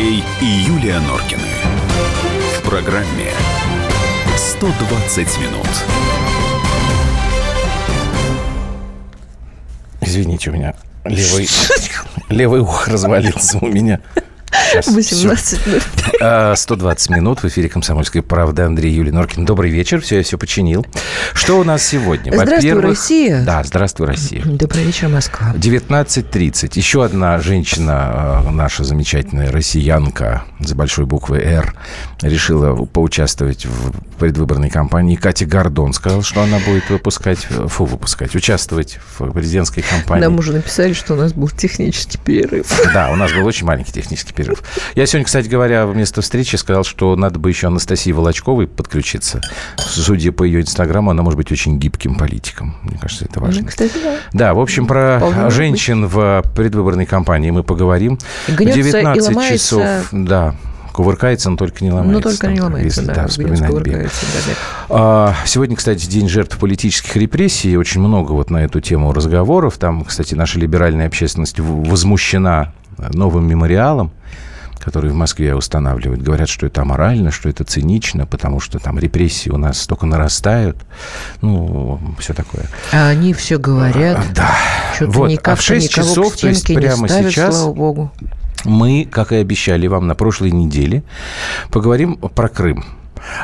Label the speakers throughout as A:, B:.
A: Андрей и Юлия Норкины. В программе 120 минут.
B: Извините, у меня левый, левый ухо развалился у меня.
C: Сейчас, 18 минут.
B: 120 минут в эфире «Комсомольской правды». Андрей Юлий Норкин. Добрый вечер. Все, я все починил. Что у нас сегодня?
C: Здравствуй, Россия.
B: Да, здравствуй, Россия.
C: Добрый вечер, Москва.
B: 19.30. Еще одна женщина, э, наша замечательная россиянка с большой буквы «Р», решила поучаствовать в предвыборной кампании. Катя Гордон сказала, что она будет выпускать, фу, выпускать, участвовать в президентской кампании.
C: Нам уже написали, что у нас был технический перерыв.
B: Да, у нас был очень маленький технический перерыв. Я сегодня, кстати говоря, вместо встречи сказал, что надо бы еще Анастасии Волочковой подключиться. Судя по ее инстаграму, она может быть очень гибким политиком. Мне кажется, это важно.
C: Ну, кстати, да.
B: Да, в общем, про Вполне женщин в предвыборной кампании мы поговорим.
C: Гнется в 19 часов,
B: да, Кувыркается, но только не ломается.
C: Ну, только не ломается,
B: если,
C: да.
B: да вспоминать да, да.
C: А,
B: сегодня, кстати, день жертв политических репрессий. Очень много вот на эту тему разговоров. Там, кстати, наша либеральная общественность возмущена новым мемориалом которые в Москве устанавливают, говорят, что это аморально, что это цинично, потому что там репрессии у нас только нарастают. Ну, все такое.
C: А они все говорят. А,
B: да.
C: Что-то вот. никак а в 6 часов, то есть прямо ставят, сейчас, слава богу.
B: Мы, как и обещали вам на прошлой неделе, поговорим про Крым.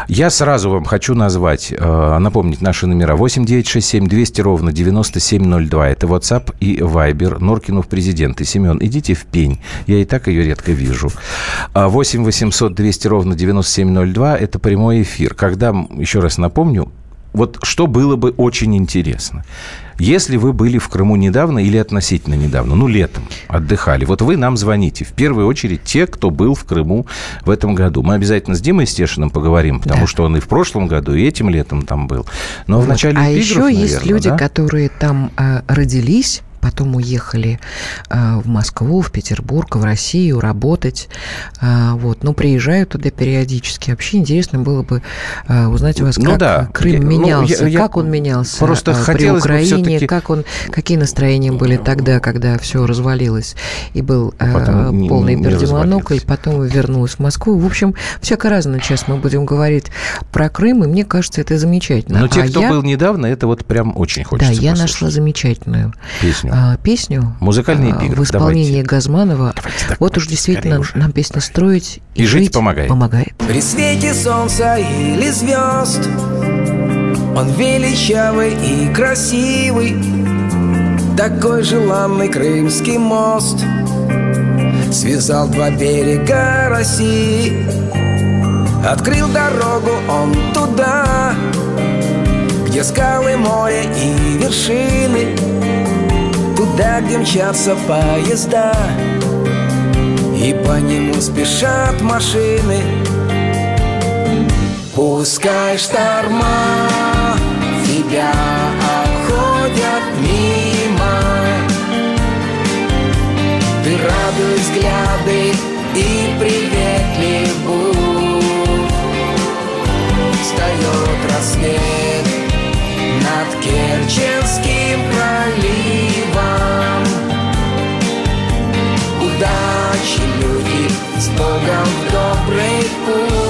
B: Я сразу вам хочу назвать, э, напомнить наши номера. 8 9 6 7 200 ровно 9702. Это WhatsApp и Viber. Норкинов президент. И Семен, идите в пень. Я и так ее редко вижу. 8 800 200 ровно 9702. Это прямой эфир. Когда, еще раз напомню, вот что было бы очень интересно. Если вы были в Крыму недавно или относительно недавно, ну, летом отдыхали, вот вы нам звоните. В первую очередь те, кто был в Крыму в этом году. Мы обязательно с Димой Стешиным поговорим, потому да. что он и в прошлом году, и этим летом там был. Но вот. в начале
C: А
B: еще
C: наверное,
B: есть
C: люди,
B: да?
C: которые там э, родились, потом уехали э, в Москву, в Петербург, в Россию работать. Э, вот. Но приезжают туда периодически. Вообще интересно было бы э, узнать у вас, ну, как да. Крым я, менялся, ну, я, как он менялся
B: просто
C: э, при Украине, как он, какие настроения были тогда, когда все развалилось и был э, полный пердемонокль, потом вернулась в Москву. В общем, всяко разно сейчас мы будем говорить про Крым, и мне кажется, это замечательно.
B: Но те,
C: а
B: кто
C: я...
B: был недавно, это вот прям очень хочется
C: Да, я
B: послушать.
C: нашла замечательную
B: песню
C: а, песню
B: Музыкальный
C: а,
B: эпиграф.
C: в исполнении
B: Давайте.
C: Газманова.
B: Давайте,
C: вот уж действительно
B: уже.
C: нам песня строить и,
B: И жить помогает.
C: помогает.
D: При свете солнца или звезд Он величавый и красивый Такой желанный крымский мост Связал два берега России Открыл дорогу он туда Где скалы, море и вершины Туда, где мчатся поезда И по нему спешат машины Пускай шторма тебя обходят мимо. Ты радуй взгляды и приветлив будь Встает рассвет Богом в добрый путь.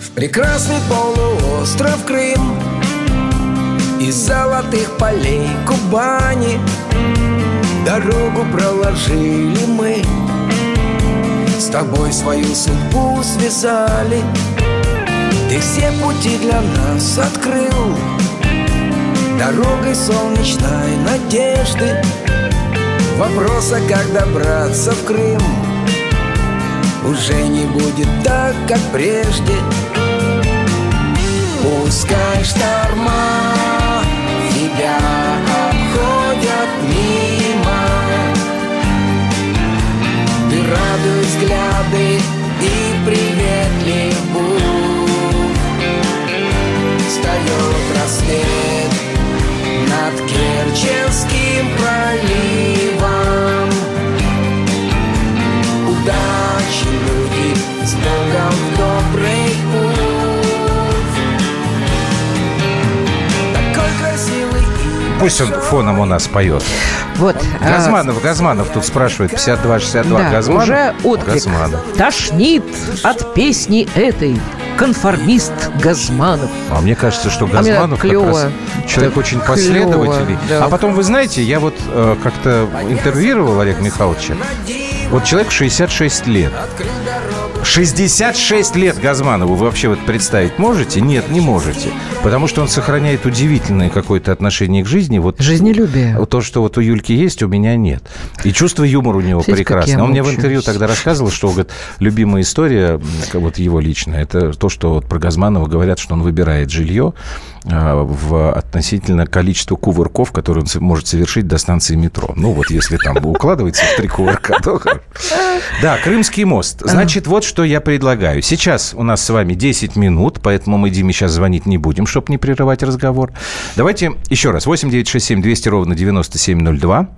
D: В прекрасный полуостров Крым Из золотых полей Кубани. Дорогу проложили мы. С тобой свою судьбу связали. Ты все пути для нас открыл. Дорогой солнечной надежды Вопроса, как добраться в Крым. Уже не будет так, как прежде. Пускай шторма тебя обходят мимо. Ты радуй взгляды и приветлив будь Встает рассвет над Керченским проливом Удачи, люди, с Богом в добрый путь Такой красивый и
B: Пусть он фоном у нас поет.
C: Вот. а,
B: Газманов, Газманов тут спрашивает. 52-62.
C: Да,
B: Газманов?
C: уже отклик.
B: Газманов.
C: Тошнит от песни этой конформист Газманов.
B: А мне кажется, что
C: А
B: Газманов как
C: клёво.
B: раз человек
C: Так
B: очень последовательный.
C: да.
B: А потом, вы знаете, я вот э, как-то интервьюировал Олега Михайловича. Вот человек 66 лет. 66 лет Газманову вы вообще вот представить можете? Нет, не можете. Потому что он сохраняет удивительное какое-то отношение к жизни. Вот
C: Жизнелюбие.
B: То, что вот у Юльки есть, у меня нет. И чувство юмора у него
C: как
B: прекрасное. Он мне в интервью тогда рассказывал, что говорит, любимая история, вот его личная, это то, что вот про Газманова говорят, что он выбирает жилье в относительно количества кувырков, которые он может совершить до станции метро. Ну, вот если там укладывается в три кувырка, то. Да, Крымский мост. Значит, вот что я предлагаю. Сейчас у нас с вами 10 минут, поэтому мы Диме сейчас звонить не будем, чтобы не прерывать разговор. Давайте еще раз. 8 9 6 7 200 ровно 9702.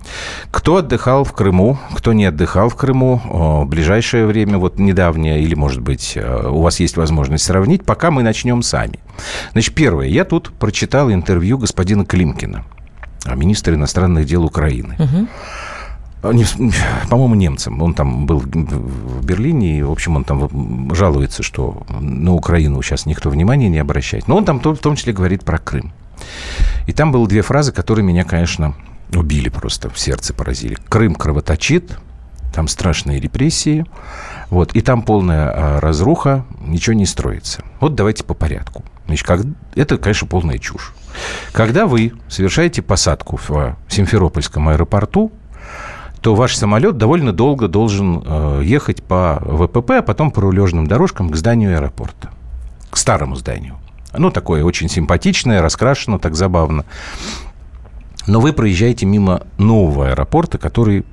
B: Кто отдыхал в Крыму, кто не отдыхал в Крыму в ближайшее время, вот недавнее, или, может быть, э, у вас есть возможность сравнить, пока мы начнем сами. Значит, первое. Я тут прочитал интервью господина Климкина, а, министра иностранных дел Украины. А, по-моему, немцам. Он там был в Берлине, и, в общем, он там жалуется, что на Украину сейчас никто внимания не обращает. Но он там в том числе говорит про Крым. И там было две фразы, которые меня, конечно, убили просто, в сердце поразили. Крым кровоточит, там страшные репрессии, вот, и там полная а, разруха, ничего не строится. Вот давайте по порядку. Значит, как, это, конечно, полная чушь. Когда вы совершаете посадку в а, Симферопольском аэропорту, то ваш самолет довольно долго должен э, ехать по ВПП, а потом по рулежным дорожкам к зданию аэропорта, к старому зданию. Ну, такое очень симпатичное, раскрашено так забавно. Но вы проезжаете мимо нового аэропорта, который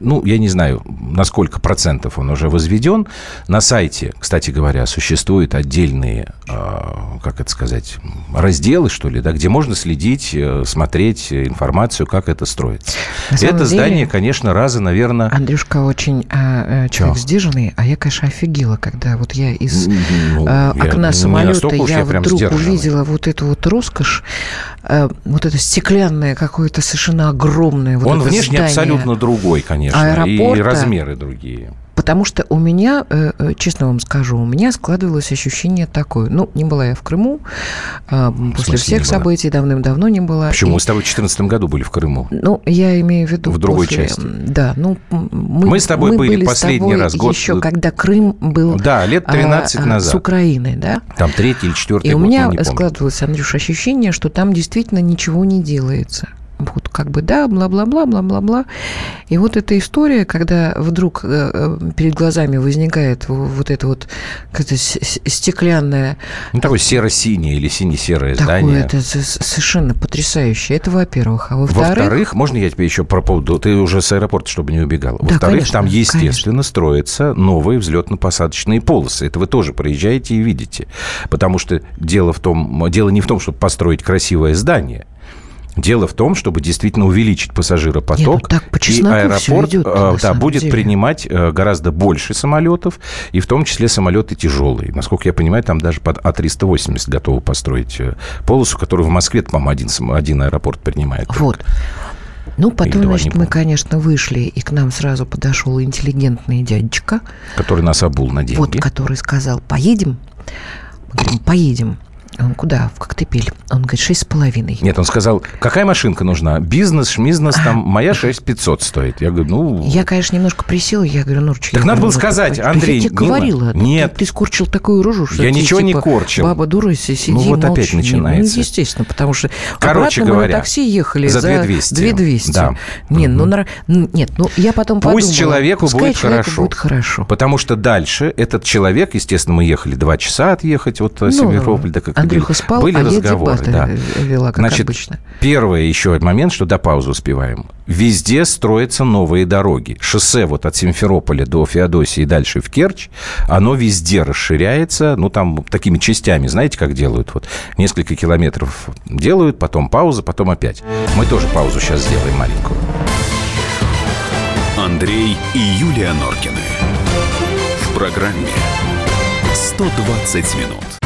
B: ну, я не знаю, на сколько процентов он уже возведен. На сайте, кстати говоря, существуют отдельные, э, как это сказать, разделы, что ли, да, где можно следить, э, смотреть информацию, как это строится. Это
C: деле-
B: здание, конечно, раза, наверное...
C: Андрюшка очень а, э, человек
B: Чё?
C: сдержанный, а я, конечно, офигела, когда вот я из
B: Ну, я
C: окна
B: не
C: самолета я,
B: я
C: вдруг увидела вот эту вот роскошь, э, вот это стеклянное какое-то совершенно огромное вот
B: Он внешне
C: здание.
B: абсолютно другой, конечно, и
C: Аэропорта.
B: размеры другие.
C: Потому что у меня, э, э, честно вам скажу, у меня складывалось ощущение такое. Ну, не была я в Крыму, а, после всех событий давным-давно не была.
B: Почему?
C: И-
B: Мы с тобой в 2014 году были в Крыму.
C: Ну, я имею в виду
B: В другой
C: после,
B: части.
C: Да, ну мы,
B: Мы с тобой были
C: с
B: последний раз год-
C: еще, когда Крым был
B: Да, лет 13
C: а, а,
B: назад.
C: с Украиной, да.
B: Там третий или четвертый
C: И у
B: год,
C: меня
B: не помню.
C: складывалось, Андрюш, ощущение, что там действительно ничего не делается. Вот как бы да, бла-бла-бла, бла-бла-бла. И вот эта история, когда вдруг э, э, перед глазами возникает вот это вот с- стеклянное
B: Ну, такое серо-синее или сине-серое
C: такое,
B: здание.
C: это совершенно потрясающе. Это во-первых. А во-вторых,
B: Во-вторых, можно я тебе еще про поводу... Ты уже с аэропорта, чтобы не убегал.
C: Да,
B: Во-вторых,
C: конечно,
B: там, естественно, строятся новые взлетно-посадочные полосы. Это вы тоже проезжаете и видите. Потому что дело, в том, дело не в том, чтобы построить красивое здание. Дело в том, чтобы действительно увеличить пассажиропоток.
C: Не, ну так по
B: и аэропорт
C: идёт-то,
B: э, да, будет
C: деле.
B: принимать э, гораздо больше самолетов, и в том числе самолеты тяжелые. Насколько я понимаю, там даже под А380 готовы построить э, полосу, которую в Москве, по-моему, один, один аэропорт принимает.
C: Вот. Ну, потом,
B: не
C: значит, мы,
B: помню.
C: конечно, вышли, и к нам сразу подошел интеллигентный дядечка,
B: Который нас обул на деньги.
C: вот, который сказал, поедем? Мы говорим, поедем. Он куда? В Коктебель. Он говорит, шесть с половиной.
B: Нет, он сказал, какая машинка нужна? Бизнес, шмизнес, там, моя 6500 стоит. Я говорю, ну...
C: Я, конечно, немножко присела, я говорю, Нурчик...
B: Так
C: я
B: надо было сказать,
C: так, так
B: Андрей,
C: Я тебе
B: не
C: говорила.
B: Нет.
C: Ты, скорчил такую рожу, что
B: Я ничего не
C: типа,
B: корчил.
C: Баба дура, си- сиди
B: Ну, вот опять
C: Не,
B: начинается.
C: Ну, естественно, потому что
B: Короче говоря,
C: на такси ехали
B: за
C: за
B: 2200.
C: 2200.
B: Да.
C: Не, ну, нет, ну, я потом
B: Пусть
C: подумала,
B: человеку
C: пускай
B: будет
C: человеку
B: хорошо.
C: будет хорошо.
B: Потому что дальше этот человек, естественно, мы ехали два часа отъехать от
C: Ну,
B: ну, Симферополя до.
C: Андрюха спал,
B: Были
C: а я
B: разговоры,
C: дебаты
B: да.
C: вела, как
B: Значит,
C: обычно.
B: первый еще момент, что до паузы успеваем. Везде строятся новые дороги. Шоссе вот от Симферополя до Феодосии и дальше в Керчь, оно везде расширяется, ну, там такими частями, знаете, как делают? Вот несколько километров делают, потом пауза, потом опять. Мы тоже паузу сейчас сделаем маленькую.
A: Андрей и Юлия Норкины. В программе 120 минут.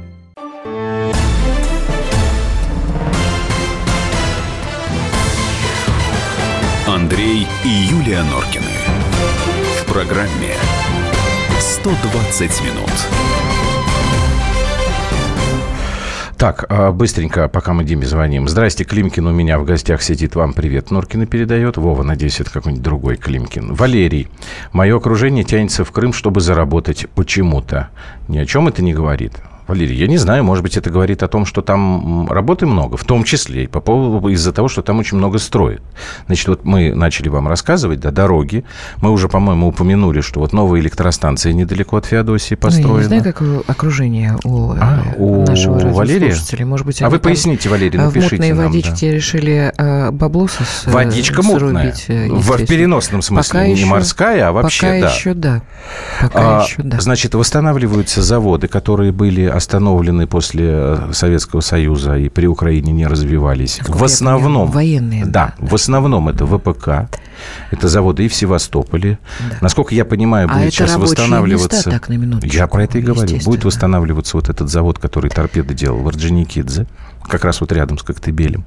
A: Андрей и Юлия Норкины. В программе 120 минут.
B: Так, а, быстренько, пока мы Диме звоним. Здрасте, Климкин у меня в гостях сидит. Вам привет. Норкина передает. Вова, надеюсь, это какой-нибудь другой Климкин. Валерий. Мое окружение тянется в Крым, чтобы заработать почему-то. Ни о чем это не говорит. Валерий, я не знаю, может быть, это говорит о том, что там работы много, в том числе и по поводу из-за того, что там очень много строят. Значит, вот мы начали вам рассказывать, да, дороги. Мы уже, по-моему, упомянули, что вот новая электростанция недалеко от Феодосии построена. Ну, я
C: не знаю, как окружение у, а, э, у нашего Валерия? Может быть,
B: а вы поясните, Валерий, напишите
C: в мутной
B: нам,
C: водичке да. решили э, баблоса с,
B: э, Водичка мутная.
C: Э,
B: в переносном смысле, пока не еще, морская, а вообще,
C: пока
B: да.
C: Еще, да. Пока
B: а,
C: еще, да.
B: Значит, восстанавливаются заводы, которые были остановлены после э, Советского Союза и при Украине не развивались.
C: Насколько
B: в основном...
C: Понимаю, военные.
B: Да, да, в основном это ВПК. Это заводы и в Севастополе. Да. Насколько я понимаю, будет а сейчас восстанавливаться...
C: Места, так, на минуточку,
B: я про это и говорю. Будет восстанавливаться вот этот завод, который торпеды делал в Орджоникидзе как раз вот рядом с Коктебелем.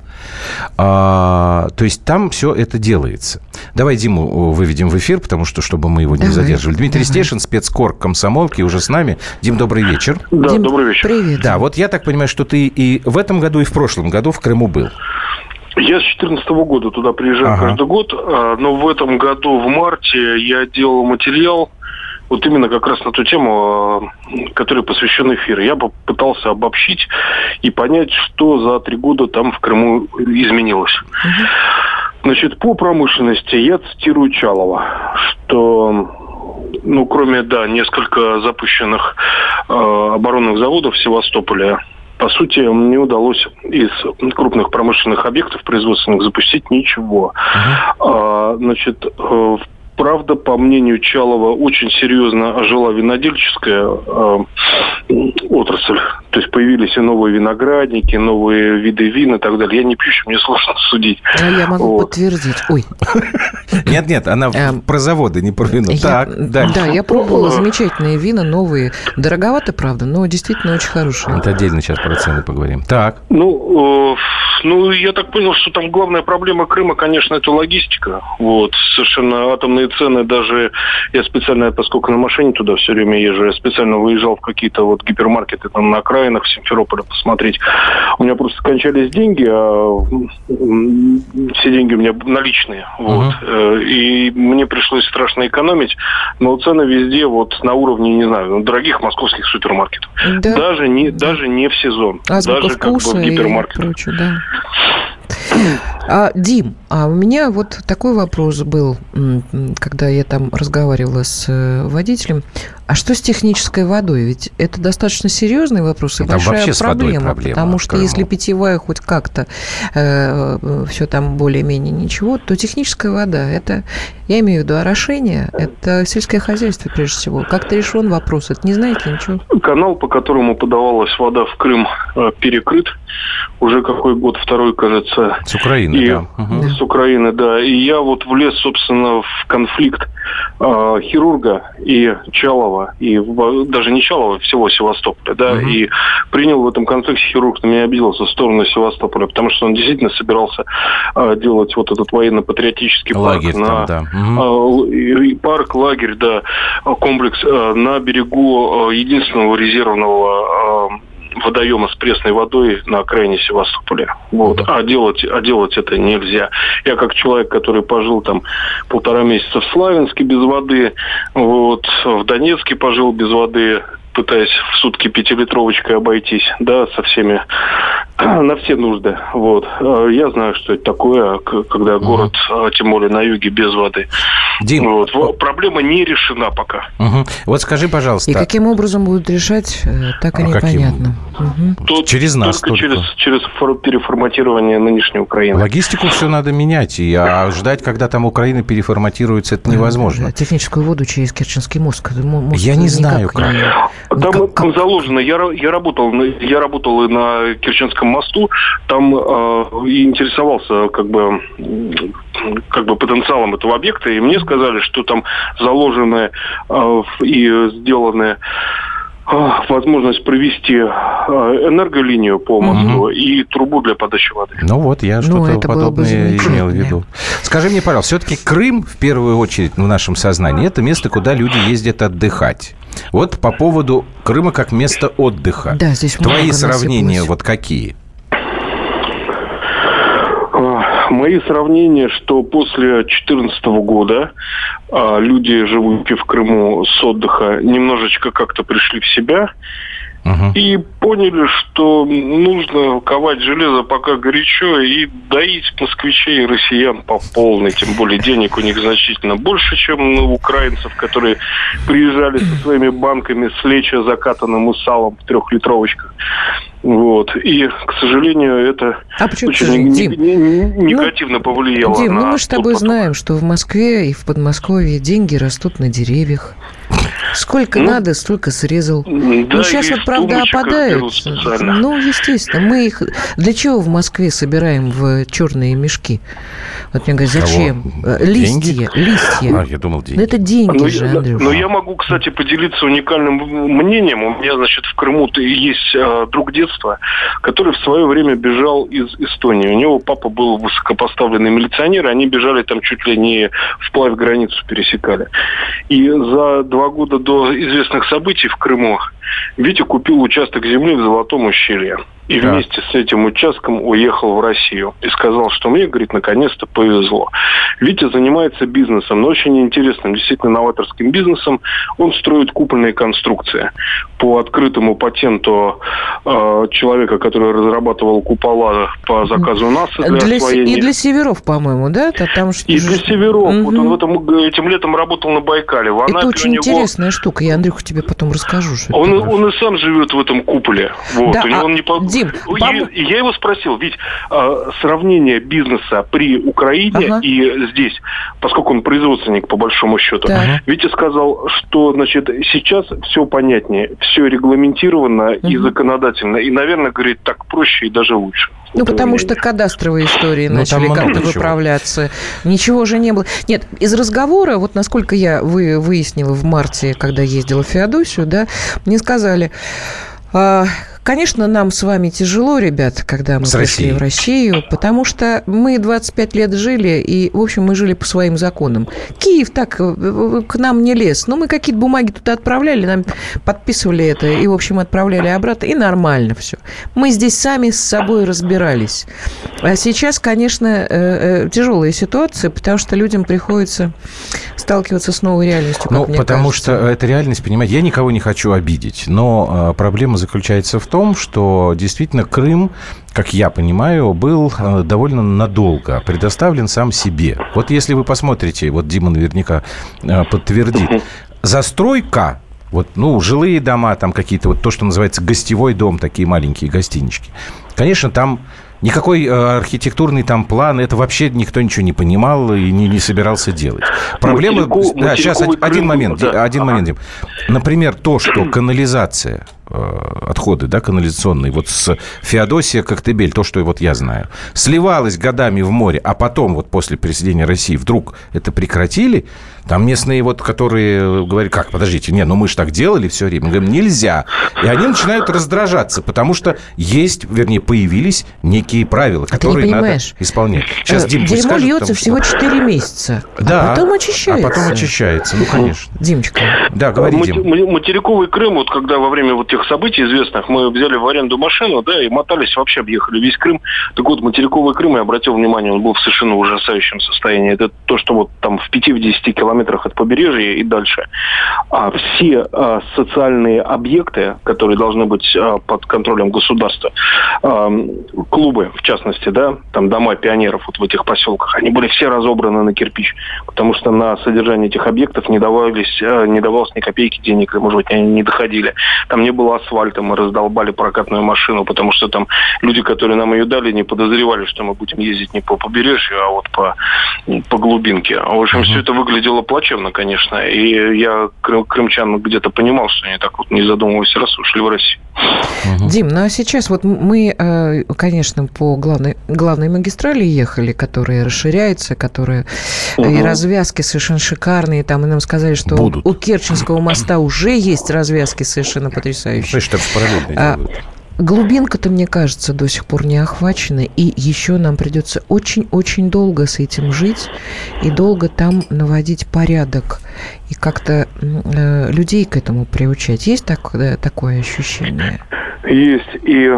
B: А, то есть там все это делается. Давай Диму выведем в эфир, потому что, чтобы мы его не давай, задерживали. Дмитрий давай. Стешин, спецкор комсомолки, уже с нами. Дим, добрый вечер.
E: Да,
C: Дим,
E: добрый вечер.
C: Привет.
B: Да, вот я так понимаю, что ты и в этом году, и в прошлом году в Крыму был.
E: Я с 2014 года туда приезжаю ага. каждый год, а, но в этом году в марте я делал материал вот именно как раз на ту тему, а, которой посвящен эфир. Я попытался обобщить и понять, что за три года там в Крыму изменилось. Угу. Значит, по промышленности я цитирую Чалова, что ну, кроме, да, несколько запущенных э, оборонных заводов в Севастополе, по сути, мне удалось из крупных промышленных объектов производственных запустить ничего. Uh-huh. А, значит, в правда, по мнению Чалова, очень серьезно ожила винодельческая э, отрасль. То есть появились и новые виноградники, новые виды вин и так далее. Я не пью, мне сложно судить.
C: А я могу вот. подтвердить. Ой.
B: Нет, нет, она эм, про заводы, не про вино. так,
C: дальше. Да, я пробовала замечательные вина, новые. Дороговато, правда, но действительно очень хорошие.
B: Это отдельно сейчас про цены поговорим. Так.
E: Ну, э, ну, я так понял, что там главная проблема Крыма, конечно, это логистика. Вот, совершенно атомные цены даже... Я специально, поскольку на машине туда все время езжу, я специально выезжал в какие-то вот гипермаркеты там на окраинах Симферополя посмотреть. У меня просто кончались деньги, а все деньги у меня наличные. Вот. Uh-huh. И мне пришлось страшно экономить, но цены везде вот на уровне, не знаю, дорогих московских супермаркетов. Да. Даже, не, даже не в сезон.
C: Азбука
E: даже
C: как бы в гипермаркетах. И прочее, да. А, Дим, а у меня вот такой вопрос был, когда я там разговаривала с э, водителем. А что с технической водой? Ведь это достаточно серьезный вопрос и там большая проблема, проблема, потому что если питьевая хоть как-то э, э, все там более-менее ничего, то техническая вода это, я имею в виду орошение, это сельское хозяйство прежде всего. Как-то решен вопрос, это не знаете ничего?
E: Канал, по которому подавалась вода в Крым, э, перекрыт уже какой год, второй, кажется.
B: С Украины, и, да.
E: Угу. С Украины, да. И я вот влез, собственно, в конфликт э, хирурга и Чалова, и даже не Чалова, всего Севастополя, да, угу. и принял в этом конфликте хирург на меня обиделся в сторону Севастополя, потому что он действительно собирался э, делать вот этот военно-патриотический
B: лагерь
E: парк.
B: Там,
E: на,
B: да.
E: угу. э, парк, лагерь, да, комплекс э, на берегу э, единственного резервного э, водоема с пресной водой на окраине Севастополя. Вот. А делать, а делать это нельзя. Я как человек, который пожил там полтора месяца в Славянске без воды, вот, в Донецке пожил без воды, пытаясь в сутки пятилитровочкой обойтись, да, со всеми на все нужды. Вот. Э, я знаю, что это такое, когда город, угу. тем более на юге, без воды.
B: Дим,
E: вот. Проблема не решена пока.
B: Угу. Вот скажи, пожалуйста.
C: И каким образом будут решать, э, так и а непонятно.
B: Угу. Тут через нас
E: только, только. Через, через переформатирование нынешней Украины.
B: Логистику все надо менять, и а ждать, когда там Украина переформатируется, это невозможно.
C: Техническую воду через Керченский мост. мост
B: я не знаю, как.
E: Там, как, там заложено. Я, я работал, я работал на Керченском мосту, там э, интересовался как бы как бы потенциалом этого объекта, и мне сказали, что там заложены э, и сделаны возможность провести э, энерголинию по мосту угу. и трубу для подачи воды.
B: Ну вот, я ну, что-то подобное имел в виду. Скажи мне, пожалуйста, все-таки Крым, в первую очередь, в нашем сознании, это место, куда люди ездят отдыхать. Вот по поводу Крыма как места отдыха.
C: Да, здесь
B: Твои сравнения насыпалось. вот какие?
E: А, мои сравнения, что после 2014 года а, люди, живущие в Крыму с отдыха, немножечко как-то пришли в себя Угу. И поняли, что нужно ковать железо пока горячо и доить москвичей и россиян по полной. Тем более денег у них значительно больше, чем у украинцев, которые приезжали со своими банками с леча закатанным салом в трехлитровочках. Вот. И, к сожалению, это
C: а очень
E: Дим? Не, не, негативно ну, повлияло
C: Дим,
E: на...
C: ну мы с тобой знаем, что в Москве и в Подмосковье деньги растут на деревьях. Сколько ну, надо, столько срезал. Да, ну, сейчас вот, правда, опадают. Ну, естественно. Мы их... Для чего в Москве собираем в черные мешки? Вот мне говорят, зачем? Кого? Э, листья. Деньги? Листья.
B: А, я думал, деньги.
C: Ну, это деньги но, же, Андрюш.
E: Но я могу, кстати, поделиться уникальным мнением. У меня, значит, в Крыму есть э, друг детства, который в свое время бежал из Эстонии. У него папа был высокопоставленный милиционер, они бежали там чуть ли не вплавь границу пересекали. И за два года до известных событий в Крыму Витя купил участок земли в Золотом ущелье. И да. вместе с этим участком уехал в Россию. И сказал, что мне, говорит, наконец-то повезло. Витя занимается бизнесом, но очень интересным, действительно новаторским бизнесом. Он строит купольные конструкции. По открытому патенту э, человека, который разрабатывал купола по заказу НАСА для, для освоения.
C: И для северов, по-моему, да? Там
E: и для северов. Угу. Вот он в этом, этим летом работал на Байкале. В
C: это очень него... интересная штука. Я, Андрюха, тебе потом расскажу.
E: Что он, он и сам живет в этом куполе. Вот.
C: Да,
E: У него
C: а...
E: он не
C: Дим,
E: пом... и, я его спросил, ведь э, сравнение бизнеса при Украине ага. и здесь, поскольку он производственник по большому счету, да. Витя сказал, что значит сейчас все понятнее, все регламентировано угу. и законодательно, и, наверное, говорит, так проще и даже лучше.
C: Ну, потому что кадастровые истории ну, начали как-то выправляться. Ничего же не было. Нет, из разговора, вот насколько я вы, выяснила в марте, когда ездила в Феодосию, да, мне сказали, а, Конечно, нам с вами тяжело, ребят, когда мы с пришли Россией. в Россию, потому что мы 25 лет жили, и, в общем, мы жили по своим законам. Киев так э, к нам не лез. Но мы какие-то бумаги туда отправляли, нам подписывали это, и, в общем, отправляли обратно, и нормально все. Мы здесь сами с собой разбирались. А сейчас, конечно, э, э, тяжелая ситуация, потому что людям приходится сталкиваться с новой реальностью.
B: Ну, потому кажется. что эта реальность, понимаете, я никого не хочу обидеть, но а, проблема заключается в том, что действительно Крым как я понимаю, был э, довольно надолго предоставлен сам себе. Вот если вы посмотрите, вот Дима наверняка э, подтвердит, застройка вот, ну, жилые дома, там какие-то, вот то, что называется гостевой дом, такие маленькие гостинички. Конечно, там Никакой э, архитектурный там план, это вообще никто ничего не понимал и не, не собирался делать. Проблема... Материку, да, сейчас один момент, да. один момент, Дим. Например, то, что канализация отходы, да, канализационные, вот с Феодосия Коктебель, то, что вот я знаю, сливалось годами в море, а потом вот после присоединения России вдруг это прекратили, там местные вот, которые говорят, как, подождите, не, ну мы же так делали все время. Мы говорим, нельзя. И они начинают раздражаться, потому что есть, вернее, появились некие правила, которые надо исполнять.
C: Сейчас Дим Дерьмо скажет, льется там, всего 4 месяца, а да, а потом очищается.
B: А потом очищается, ну, конечно.
C: Димочка.
B: Да, говори, Дим.
E: Материковый Крым, вот когда во время вот этих событий известных мы взяли в аренду машину, да, и мотались, вообще объехали весь Крым. Так вот, материковый Крым, я обратил внимание, он был в совершенно ужасающем состоянии. Это то, что вот там в 5-10 километрах от побережья и дальше. А все а, социальные объекты, которые должны быть а, под контролем государства, а, клубы, в частности, да, там дома пионеров вот в этих поселках, они были все разобраны на кирпич, потому что на содержание этих объектов не давались, а, не давалось ни копейки денег, может быть, они не доходили. Там не было асфальта, мы раздолбали прокатную машину, потому что там люди, которые нам ее дали, не подозревали, что мы будем ездить не по побережью, а вот по, по глубинке. В общем, uh-huh. все это выглядело плачевно, конечно, и я крымчан где-то понимал, что они так вот не задумываясь раз ушли в Россию.
C: Угу. Дим, ну а сейчас вот мы, э, конечно, по главной, главной магистрали ехали, которая расширяется, которая угу. и развязки совершенно шикарные. Там и нам сказали, что Будут. у Керченского моста уже есть развязки совершенно потрясающие. Слышь,
B: там параллельно делают.
C: Глубинка-то, мне кажется, до сих пор не охвачена, и еще нам придется очень-очень долго с этим жить и долго там наводить порядок и как-то э, людей к этому приучать. Есть так, да, такое ощущение?
E: Есть. И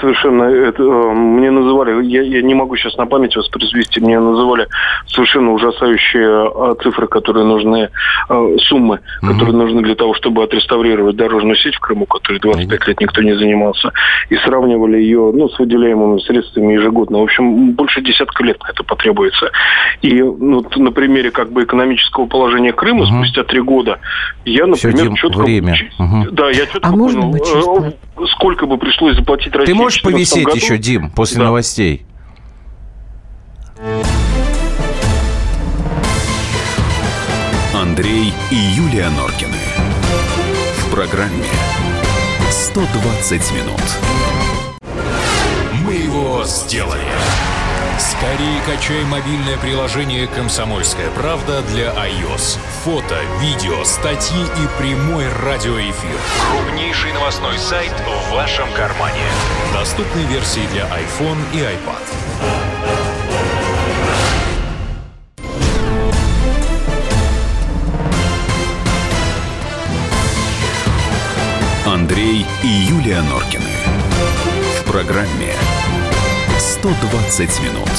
E: совершенно это, э, мне называли, я, я не могу сейчас на память воспроизвести, мне называли совершенно ужасающие э, цифры, которые нужны, э, суммы, угу. которые нужны для того, чтобы отреставрировать дорожную сеть в Крыму, которой 25 лет никто не занимался, и сравнивали ее ну, с выделяемыми средствами ежегодно. В общем, больше десятка лет на это потребуется. И ну, на примере как бы экономического положения Крыма угу. спустя три года я, например,
B: Все, четко... Время.
E: Угу. Да, я четко
C: а понял, можно быть
E: сколько бы пришлось заплатить России
B: Ты можешь повисеть году? еще, Дим, после да. новостей?
A: Андрей и Юлия Норкины. В программе 120 минут.
F: Мы его сделали. Скорее качай мобильное приложение «Комсомольская правда» для iOS. Фото, видео, статьи и прямой радиоэфир. Крупнейший новостной сайт в вашем кармане. Доступны версии для iPhone и iPad.
A: Андрей и Юлия Норкины. В программе 120 минут.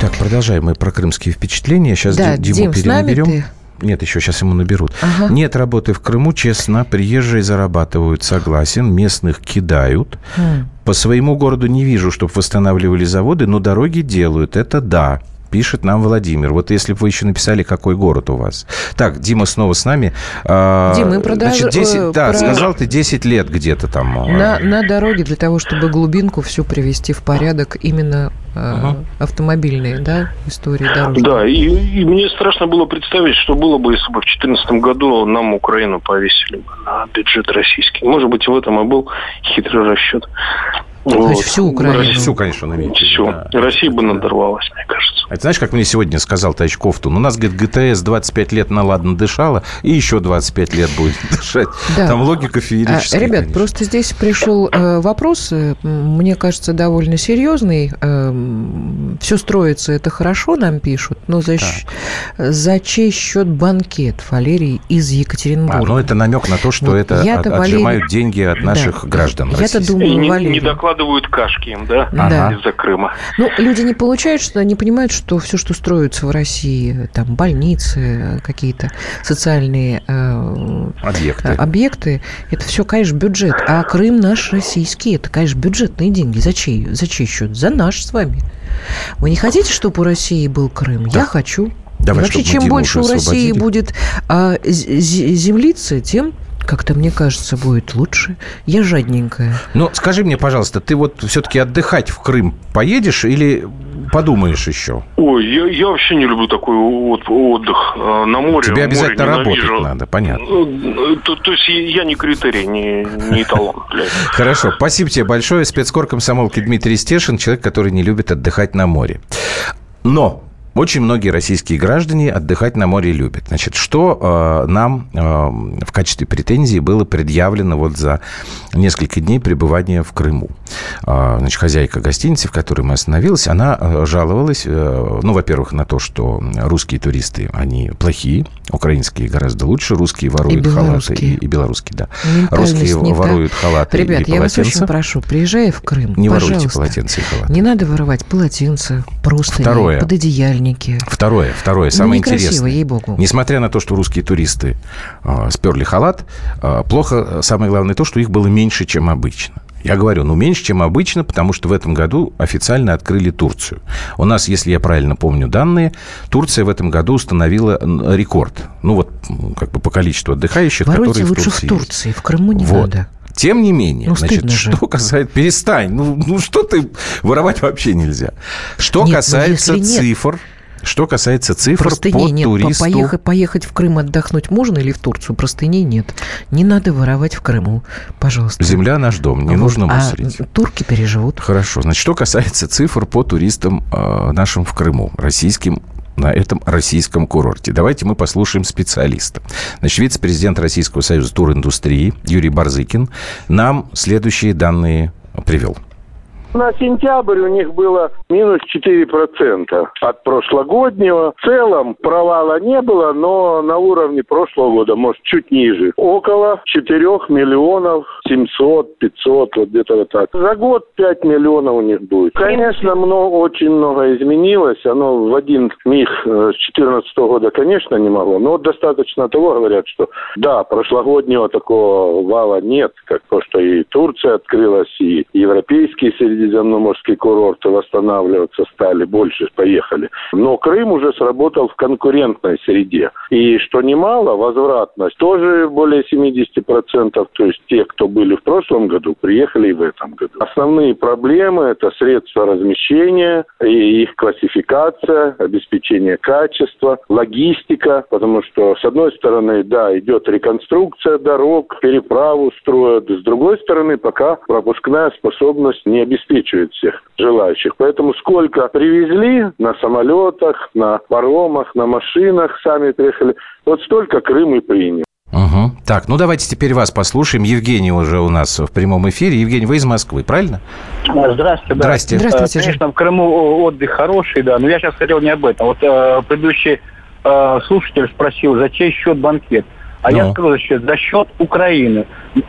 B: Так, продолжаем мы про крымские впечатления. Сейчас да, Диму Дим, перенаберем. Ты? Нет, еще сейчас ему наберут. Ага. Нет работы в Крыму, честно, приезжие зарабатывают, согласен, местных кидают. Хм. По своему городу не вижу, чтобы восстанавливали заводы, но дороги делают, это да. Пишет нам Владимир. Вот если бы вы еще написали, какой город у вас. Так, Дима снова с нами.
C: А, Дима, мы продолжим.
B: 10, э, да, про... сказал ты 10 лет где-то там.
C: А. На, на дороге для того, чтобы глубинку всю привести в порядок, именно uh автомобильные, да, истории дорожные.
E: Да, и, и мне страшно было представить, что было бы, если бы в 2014 году нам Украину повесили бы на бюджет российский. Может быть, в этом и был хитрый расчет.
C: То есть всю Украину?
B: Всю, конечно, он
E: Всю. Да. Россия бы надорвалась, мне кажется.
B: Это знаешь, как мне сегодня сказал товарищ Кофтун? У нас, говорит, ГТС 25 лет на ладно дышала, и еще 25 лет будет дышать. Да. Там логика феерическая,
C: а, Ребят, конечно. просто здесь пришел э, вопрос, э, мне кажется, довольно серьезный. Э, все строится, это хорошо, нам пишут, но за, за чей счет банкет, Валерий из Екатеринбурга? А,
B: ну это намек на то, что вот это от, отжимают деньги от наших да. граждан
C: Я-то думаю,
E: не, Валерий... не докладывают кашки им, да?
C: Да.
E: Из-за Крыма.
C: Ну, люди не получают, что они понимают, что все, что строится в России, там больницы, какие-то социальные э,
B: объекты.
C: объекты, это все, конечно, бюджет. А Крым наш российский, это, конечно, бюджетные деньги. За чей, за чей счет? За наш с вами. Вы не хотите, чтобы у России был Крым? Да. Я хочу. Давай, Вообще, чем больше у России будет а, землицы, тем как-то, мне кажется, будет лучше. Я жадненькая.
B: Ну, скажи мне, пожалуйста, ты вот все-таки отдыхать в Крым поедешь или подумаешь еще?
E: Ой, я, я вообще не люблю такой вот отдых э, на море.
B: Тебе обязательно море работать надо, понятно.
E: Э, то, то есть я не критерий, не, не эталон.
B: Хорошо, спасибо тебе большое. Спецкор комсомолки Дмитрий Стешин, человек, который не любит отдыхать на море. Но Очень многие российские граждане отдыхать на море любят. Значит, что э, нам э, в качестве претензии было предъявлено вот за несколько дней пребывания в Крыму? Э, значит, хозяйка гостиницы, в которой мы остановились, она э, жаловалась, э, ну, во-первых, на то, что русские туристы, они плохие, украинские гораздо лучше, русские воруют
C: И
B: халаты. И, и белорусские, да.
C: Ментальность
B: Русские воруют халаты
C: Ребят,
B: и
C: я вас
B: полотенца.
C: очень прошу, приезжая в Крым,
B: Не воруйте
C: пожалуйста,
B: полотенца и халаты.
C: Не надо воровать полотенца, простыни,
B: Второе.
C: Пододеяльники.
B: Второе, второе,
C: Ну,
B: самое
C: некрасиво,
B: интересное.
C: ей-богу.
B: Несмотря на то, что русские туристы э, сперли халат, э, плохо, э, самое главное, то, что их было меньше, чем обычно. Я говорю, ну, меньше, чем обычно, потому что в этом году официально открыли Турцию. У нас, если я правильно помню данные, Турция в этом году установила рекорд. Ну, вот, как бы по количеству отдыхающих,
C: Воруйте
B: которые в
C: лучше
B: Турции
C: в
B: есть.
C: Турции, в Крыму не
B: Вот.
C: надо.
B: Тем не менее,
C: Ну,
B: значит,
C: же.
B: что касается... Перестань. Ну, ну, что ты... Воровать вообще нельзя. Что
C: Нет, ну,
B: касается
C: нет-
B: цифр... Что касается цифр
C: Простыней
B: по
C: нет.
B: Туристу...
C: Поехать, поехать в Крым отдохнуть можно или в Турцию? Простыней нет. Не надо воровать в Крыму. Пожалуйста.
B: Земля наш дом, не
C: Вот.
B: нужно
C: А
B: мусорить.
C: турки переживут.
B: Хорошо. Значит, что касается цифр по туристам э, нашим в Крыму, российским на этом российском курорте. Давайте мы послушаем специалиста. Значит, вице-президент Российского союза туриндустрии Юрий Барзыкин нам следующие данные привел.
G: На сентябрь у них было минус 4% от прошлогоднего. В целом провала не было, но на уровне прошлого года, может, чуть ниже. Около 4 миллионов 700, 500, вот где-то вот так. За год 5 миллионов у них будет. Конечно, много, очень много изменилось. Оно в один миг э, с 2014 года, конечно, не могло. Но достаточно того, говорят, что да, прошлогоднего такого вала нет, как то, что и Турция открылась, и европейские средиземноморские курорты восстанавливаться стали, больше поехали. Но Крым уже сработал в конкурентной среде. И что немало, возвратность тоже более 70%, то есть те, кто были в прошлом году, приехали и в этом году. Основные проблемы – это средства размещения и их классификация, обеспечение качества, логистика, потому что, с одной стороны, да, идет реконструкция дорог, переправу строят, с другой стороны, пока пропускная способность не обеспечивает всех желающих. Поэтому сколько привезли на самолетах, на паромах, на машинах, сами приехали, вот столько Крым и принял.
B: Угу. Так, ну давайте теперь вас послушаем. Евгений уже у нас в прямом эфире. Евгений, вы из Москвы, правильно?
H: Здравствуйте. Да.
B: Здрасте.
C: Здравствуйте,
H: Э, Конечно, в Крыму отдых хороший, да, но я сейчас хотел не об этом. Вот э, предыдущий э, слушатель спросил, за чей счет банкет? А я
B: Ну.
H: скажу, за счет, за счет Украины.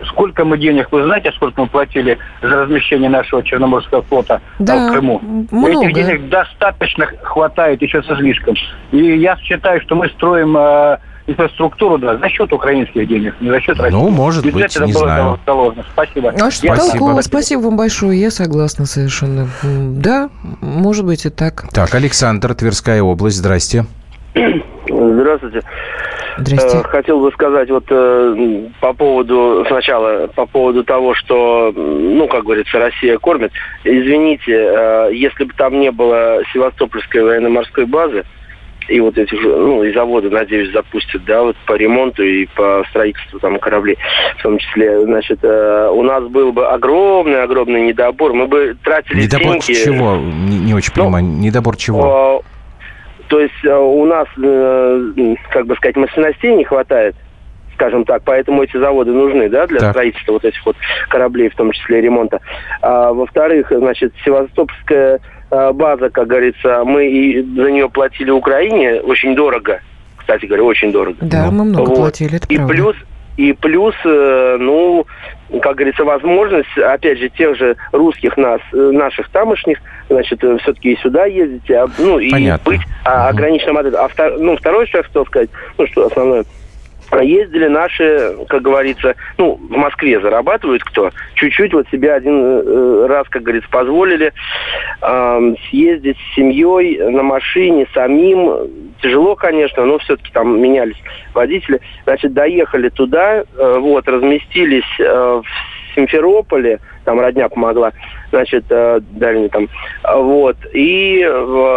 H: Сколько мы денег, вы знаете, сколько мы платили за размещение нашего Черноморского флота
C: Да,
H: в Крыму?
C: много.
H: Этих денег достаточно хватает еще со слишком. И я считаю, что мы строим э, инфраструктуру да, за счет украинских денег, не за счет России.
B: Ну, может
H: Бюджет
B: быть,
H: это
B: не
H: было
B: знаю.
H: заложено. Спасибо.
C: А что
H: Я-
B: Спасибо.
C: толкового? Спасибо вам большое. Я согласна совершенно. Да, может быть и так.
B: Так, Александр, Тверская область, здрасте.
I: Здравствуйте.
C: Здрасте.
I: Э, Хотел бы сказать вот э, по поводу сначала по поводу того, что ну как говорится Россия кормит. Извините, э, если бы там не было Севастопольской военно-морской базы и вот этих ну и заводы, надеюсь, запустят, да, вот по ремонту и по строительству там кораблей, в том числе, значит, э, у нас был бы огромный огромный недобор, мы бы тратили
B: Недобор
I: деньги.
B: чего? Не, не очень
I: Ну,
B: понимаю. Недобор чего?
I: Э, То есть э, у нас, э, как бы сказать, мощностей не хватает, скажем так, поэтому эти заводы нужны, да, для
B: Так.
I: строительства вот этих вот кораблей, в том числе и ремонта. А, во-вторых, значит, Севастопольская э, база, как говорится, мы и за нее платили Украине очень дорого, кстати говоря, очень дорого.
C: Да, мы много
I: Вот.
C: платили, это
I: И
C: правда.
I: плюс, и плюс, ну, как говорится, возможность, опять же, тех же русских нас, э, наших тамошних, значит, все-таки и сюда ездить, а, ну, и
B: Понятно.
I: быть а, ограниченным от этого. А втор- ну, второе, что я хотел сказать, ну, что основное, ездили наши, как говорится, ну, в Москве зарабатывают кто? Чуть-чуть вот себе один э, раз, как говорится, позволили эм, съездить с семьей на машине самим. Тяжело, конечно, но все-таки там менялись водители. Значит, доехали туда, э, вот, разместились э, в Симферополе, там родня помогла, значит, э, дальний там, А, вот, и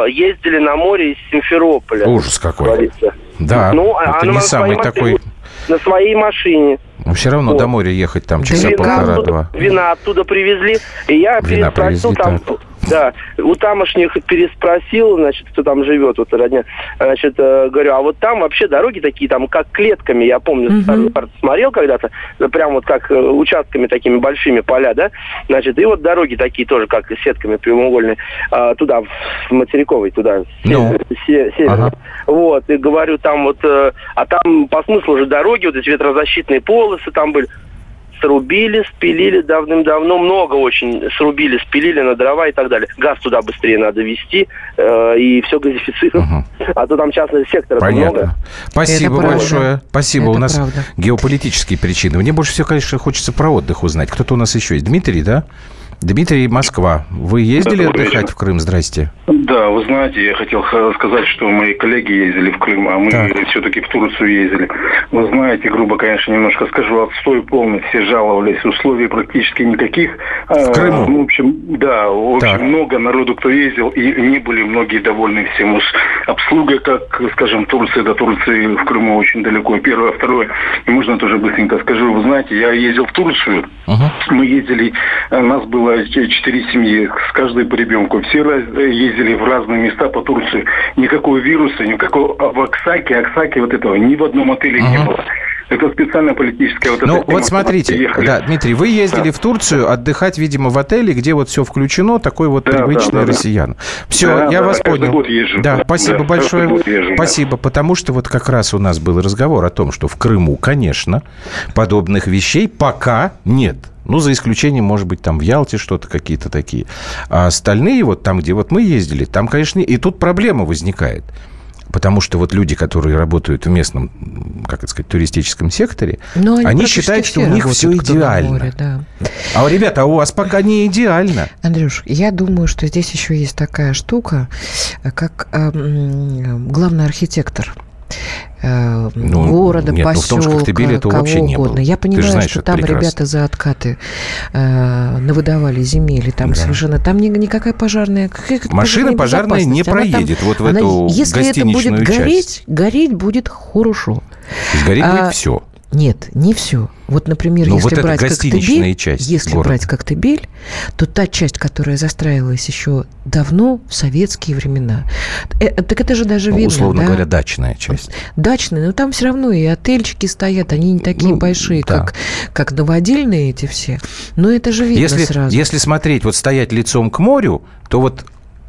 I: ездили на море из Симферополя.
B: Ужас какой.
I: говорится.
B: Да,
I: Ну, а
B: это
I: она
B: не самый такой...
I: машине- На своей машине.
B: Но все равно
I: Вот.
B: до моря ехать там часа полтора-два.
I: вина оттуда привезли. И я
B: Вина
I: переспросил
B: привезли,
I: там,
B: так.
I: Да, у тамошних переспросил, значит, кто там живет, вот родня, значит, э, говорю, а вот там вообще дороги такие, там, как клетками, я помню,
C: Мгм.
I: смотрел когда-то, да, прям вот как э, участками такими большими поля, да, значит, и вот дороги такие тоже, как сетками прямоугольные, а, туда, в материковый, туда,
B: Ну.
I: се-.
B: Ага.
I: Вот, и говорю, там вот, э, а там по смыслу уже дороги, вот эти ветрозащитные полосы там были, срубили, спилили давным-давно, много очень срубили, спилили на дрова и так далее. Газ туда быстрее надо вести, э, и все газифицировано. А то там частного сектора много.
B: Понятно. Спасибо
C: правда.
B: большое. Спасибо.
C: Это
B: у нас
C: правда.
B: геополитические причины. Мне больше всего, конечно, хочется про отдых узнать. Кто-то у нас еще есть. Дмитрий, да? Дмитрий, Москва. Вы ездили отдыхать
J: вечер.
B: в Крым? Здрасте.
J: Да, вы знаете, я хотел сказать, что мои коллеги ездили в Крым, а мы
B: Так.
J: все-таки в Турцию ездили. Вы знаете, грубо, конечно, немножко скажу, отстой полный, все жаловались, условий практически никаких.
B: В Крыму?
J: Ну, в общем, да, очень
B: Так.
J: много народу, кто ездил, и не были многие довольны всем. Уж обслуга, как, скажем, Турция до Турции в Крыму очень далеко. Первое, второе, и можно тоже быстренько скажу. Вы знаете, я ездил в Турцию, мы ездили, э, нас было четыре семьи, с каждой по ребенку. Все э, ездили в разные места по Турции. Никакого вируса, никакого а в Аксаке, Аксаке вот этого ни в одном отеле не
B: Мгм.
J: было. Это специально политическая вот
B: Ну, вот смотрите, да, Дмитрий, вы ездили
J: Да.
B: в Турцию отдыхать, видимо, в отеле, где вот все включено, такой вот
J: Да,
B: привычный
J: да, да, да.
B: россиян. Все,
J: Да,
B: я
J: да,
B: вас
J: да,
B: понял.
J: год езжу.
B: Да,
J: Да,
B: спасибо
J: да,
B: большое.
J: год езжу, да.
B: спасибо, потому что вот как раз у нас был разговор о том, что в Крыму, конечно, подобных вещей пока нет. Ну, за исключением, может быть, там в Ялте что-то какие-то такие. А остальные, вот там, где вот мы ездили, там, конечно, и тут проблема возникает. Потому что вот люди, которые работают в местном, как это сказать, туристическом секторе,
C: Но
B: они,
C: практически
B: считают, что у них все идеально.
C: море, да.
B: А, ребята, а у вас пока не идеально.
C: Андрюш, я думаю, что здесь еще есть такая штука, э, как э, м, главный архитектор э,
B: Ну,
C: города,
B: нет, ну, в том же
C: поселка,
B: Коктебеле
C: кого
B: вообще не
C: угодно.
B: было.
C: Я понимаю,
B: знаешь
C: что
B: это
C: там
B: прекрасно.
C: ребята за откаты э, навыдавали земель, и там
B: Да.
C: совершенно там ни- никакая пожарная
B: Машина пожарная не
C: безопасность. Она там-
B: проедет вот в
C: она-
B: эту
C: Если это будет
B: часть.
C: гореть, гореть будет хорошо.
B: Сгореть
C: А,
B: будет все.
C: Нет, не все. Вот, например,
B: Ну,
C: если
B: вот
C: брать Коктебель,
B: часть
C: если
B: города.
C: брать Коктебель, то та часть, которая застраивалась еще давно, в советские времена, э, так это же даже
B: Ну,
C: видно,
B: условно
C: да?
B: говоря, дачная часть.
C: Дачные, но там все равно и отельчики стоят, они не такие
B: Ну,
C: большие,
B: да.
C: как, как новодельные эти все. Но это же видно
B: Если,
C: сразу.
B: если смотреть, вот стоять лицом к морю, то вот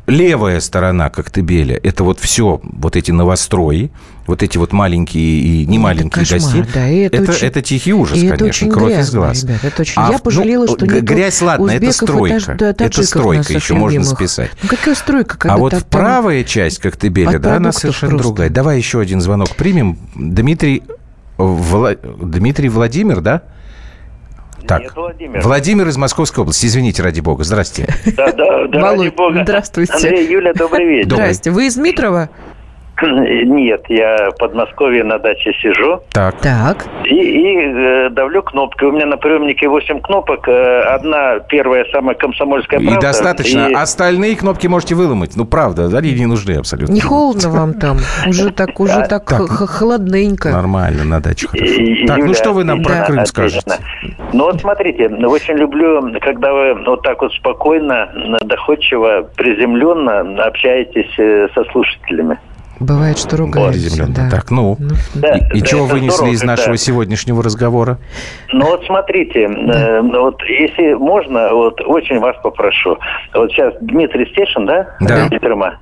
B: левая сторона Коктебеля – это вот все, вот эти новострои, вот эти вот маленькие и не
C: Ну,
B: маленькие
C: это кошмар, да, и это
B: это,
C: очень-
B: это тихий ужас,
C: и это
B: конечно,
C: очень
B: кровь из
C: грязно,
B: глаз.
C: ребят, это очень-
B: А
C: Я
B: в-
C: пожалела,
B: ну,
C: что нету
B: Грязь, ладно, это стройка.
C: таж- да,
B: это стройка, еще можно
C: любимых.
B: списать.
C: Ну, какая стройка, когда
B: А вот
C: там-
B: правая часть Коктебеля,
C: от
B: да, она совершенно
C: просто.
B: другая. Давай еще один звонок примем. Дмитрий, Вла- Дмитрий Владимир, да? Так,
K: Нет, Владимир.
B: Владимир из Московской области. Извините, ради бога. Здрасте.
K: Да, да, да, ради
C: Володь,
K: бога.
C: здравствуйте.
K: Андрей, Юля, добрый вечер.
C: Здрасте. Вы из Дмитрова?
K: Нет, я в Подмосковье на даче сижу
B: Так.
C: Так.
K: и, и, э, давлю кнопкой. У меня на приемнике 8 кнопок. Э, Одна, первая, самая комсомольская
B: И
K: правда.
B: достаточно.
K: и-
B: Остальные кнопки можете выломать. Ну, правда, они не нужны абсолютно.
C: Не холодно вам там? Уже так, уже так,
B: Так.
C: холодненько.
B: Нормально, на даче хорошо.
K: И-
B: Так, ну что вы нам про
K: отлично,
B: Крым
K: отлично.
B: скажете?
K: Ну вот смотрите, очень люблю, когда вы вот так вот спокойно, доходчиво, приземленно общаетесь э, со слушателями.
C: Бывает, что ругаетесь.
B: Приземленно.
C: да.
B: Так, ну.
K: Да,
B: И, и
K: да,
B: чего вынесли
K: здорово,
B: из нашего сегодняшнего разговора?
K: Ну вот смотрите, э, вот если можно, вот очень вас попрошу. Вот сейчас Дмитрий Стешин, да?
B: Да.
K: Из.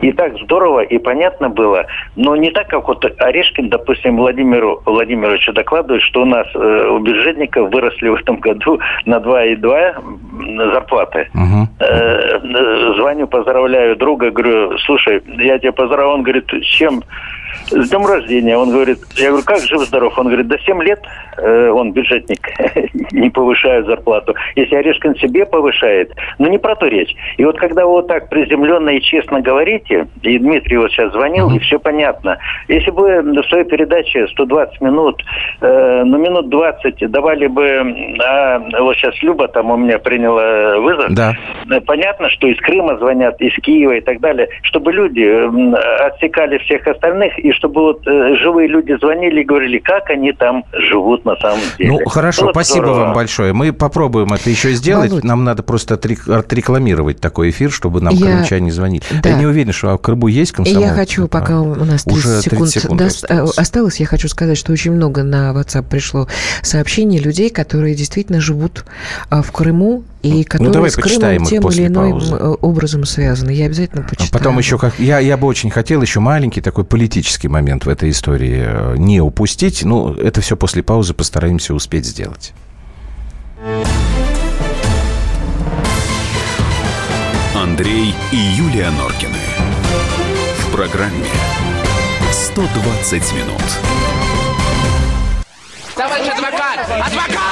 K: И так здорово и понятно было, но не так, как вот Орешкин, допустим, Владимиру Владимировичу докладывает, что у нас э, у бюджетников выросли в этом году на 2,2 зарплаты.
B: Мгм.
K: Э, звоню, поздравляю друга, говорю, слушай, я тебя поздравляю. Он говорит, с чем? С днем рождения. Он говорит, я говорю, как жив-здоров? Он говорит, до 7 лет он бюджетник, не повышает зарплату. Если Орешкин себе повышает, ну не про то речь. И вот когда вы вот так приземленно и честно говорите, и Дмитрий вот сейчас звонил, и все понятно. Если бы в своей передаче 120 минут, э, ну минут 20 давали бы, а, вот сейчас Люба там у меня приняла вызов,
B: Да.
K: Э, Понятно, что из Крыма звонят, из Киева и так далее, чтобы люди м, отсекали всех остальных, и чтобы вот э, живые люди звонили и говорили, как они там живут.
L: Живут на самом деле.
B: Ну, хорошо,
L: Было
B: спасибо
L: здорово.
B: вам большое. Мы попробуем это еще сделать.
C: Володь.
B: Нам надо просто отрек- отрекламировать такой эфир, чтобы нам
C: Я-
B: крымчане звонили.
C: Да.
B: Я не уверен, что в Крыму есть
C: И
B: комсомол.
C: я хочу, пока у нас 30
B: Уже 30
C: секунд,
B: секунд
C: э,
B: осталось.
C: осталось, я хочу сказать, что очень много на WhatsApp пришло сообщений людей, которые действительно живут а, в Крыму и которые
B: Ну, давай
C: с
B: почитаем
C: Крымом
B: их
C: тем или
B: после
C: иным
B: паузы.
C: образом связаны. Я обязательно
B: А
C: почитаю.
B: Потом еще, как я, я бы очень хотел еще маленький такой политический момент в этой истории э, не упустить. Ну, это все после паузы постараемся успеть сделать.
A: Андрей и Юлия Норкины. В программе 120 минут.
D: Товарищ адвокат! Адвокат!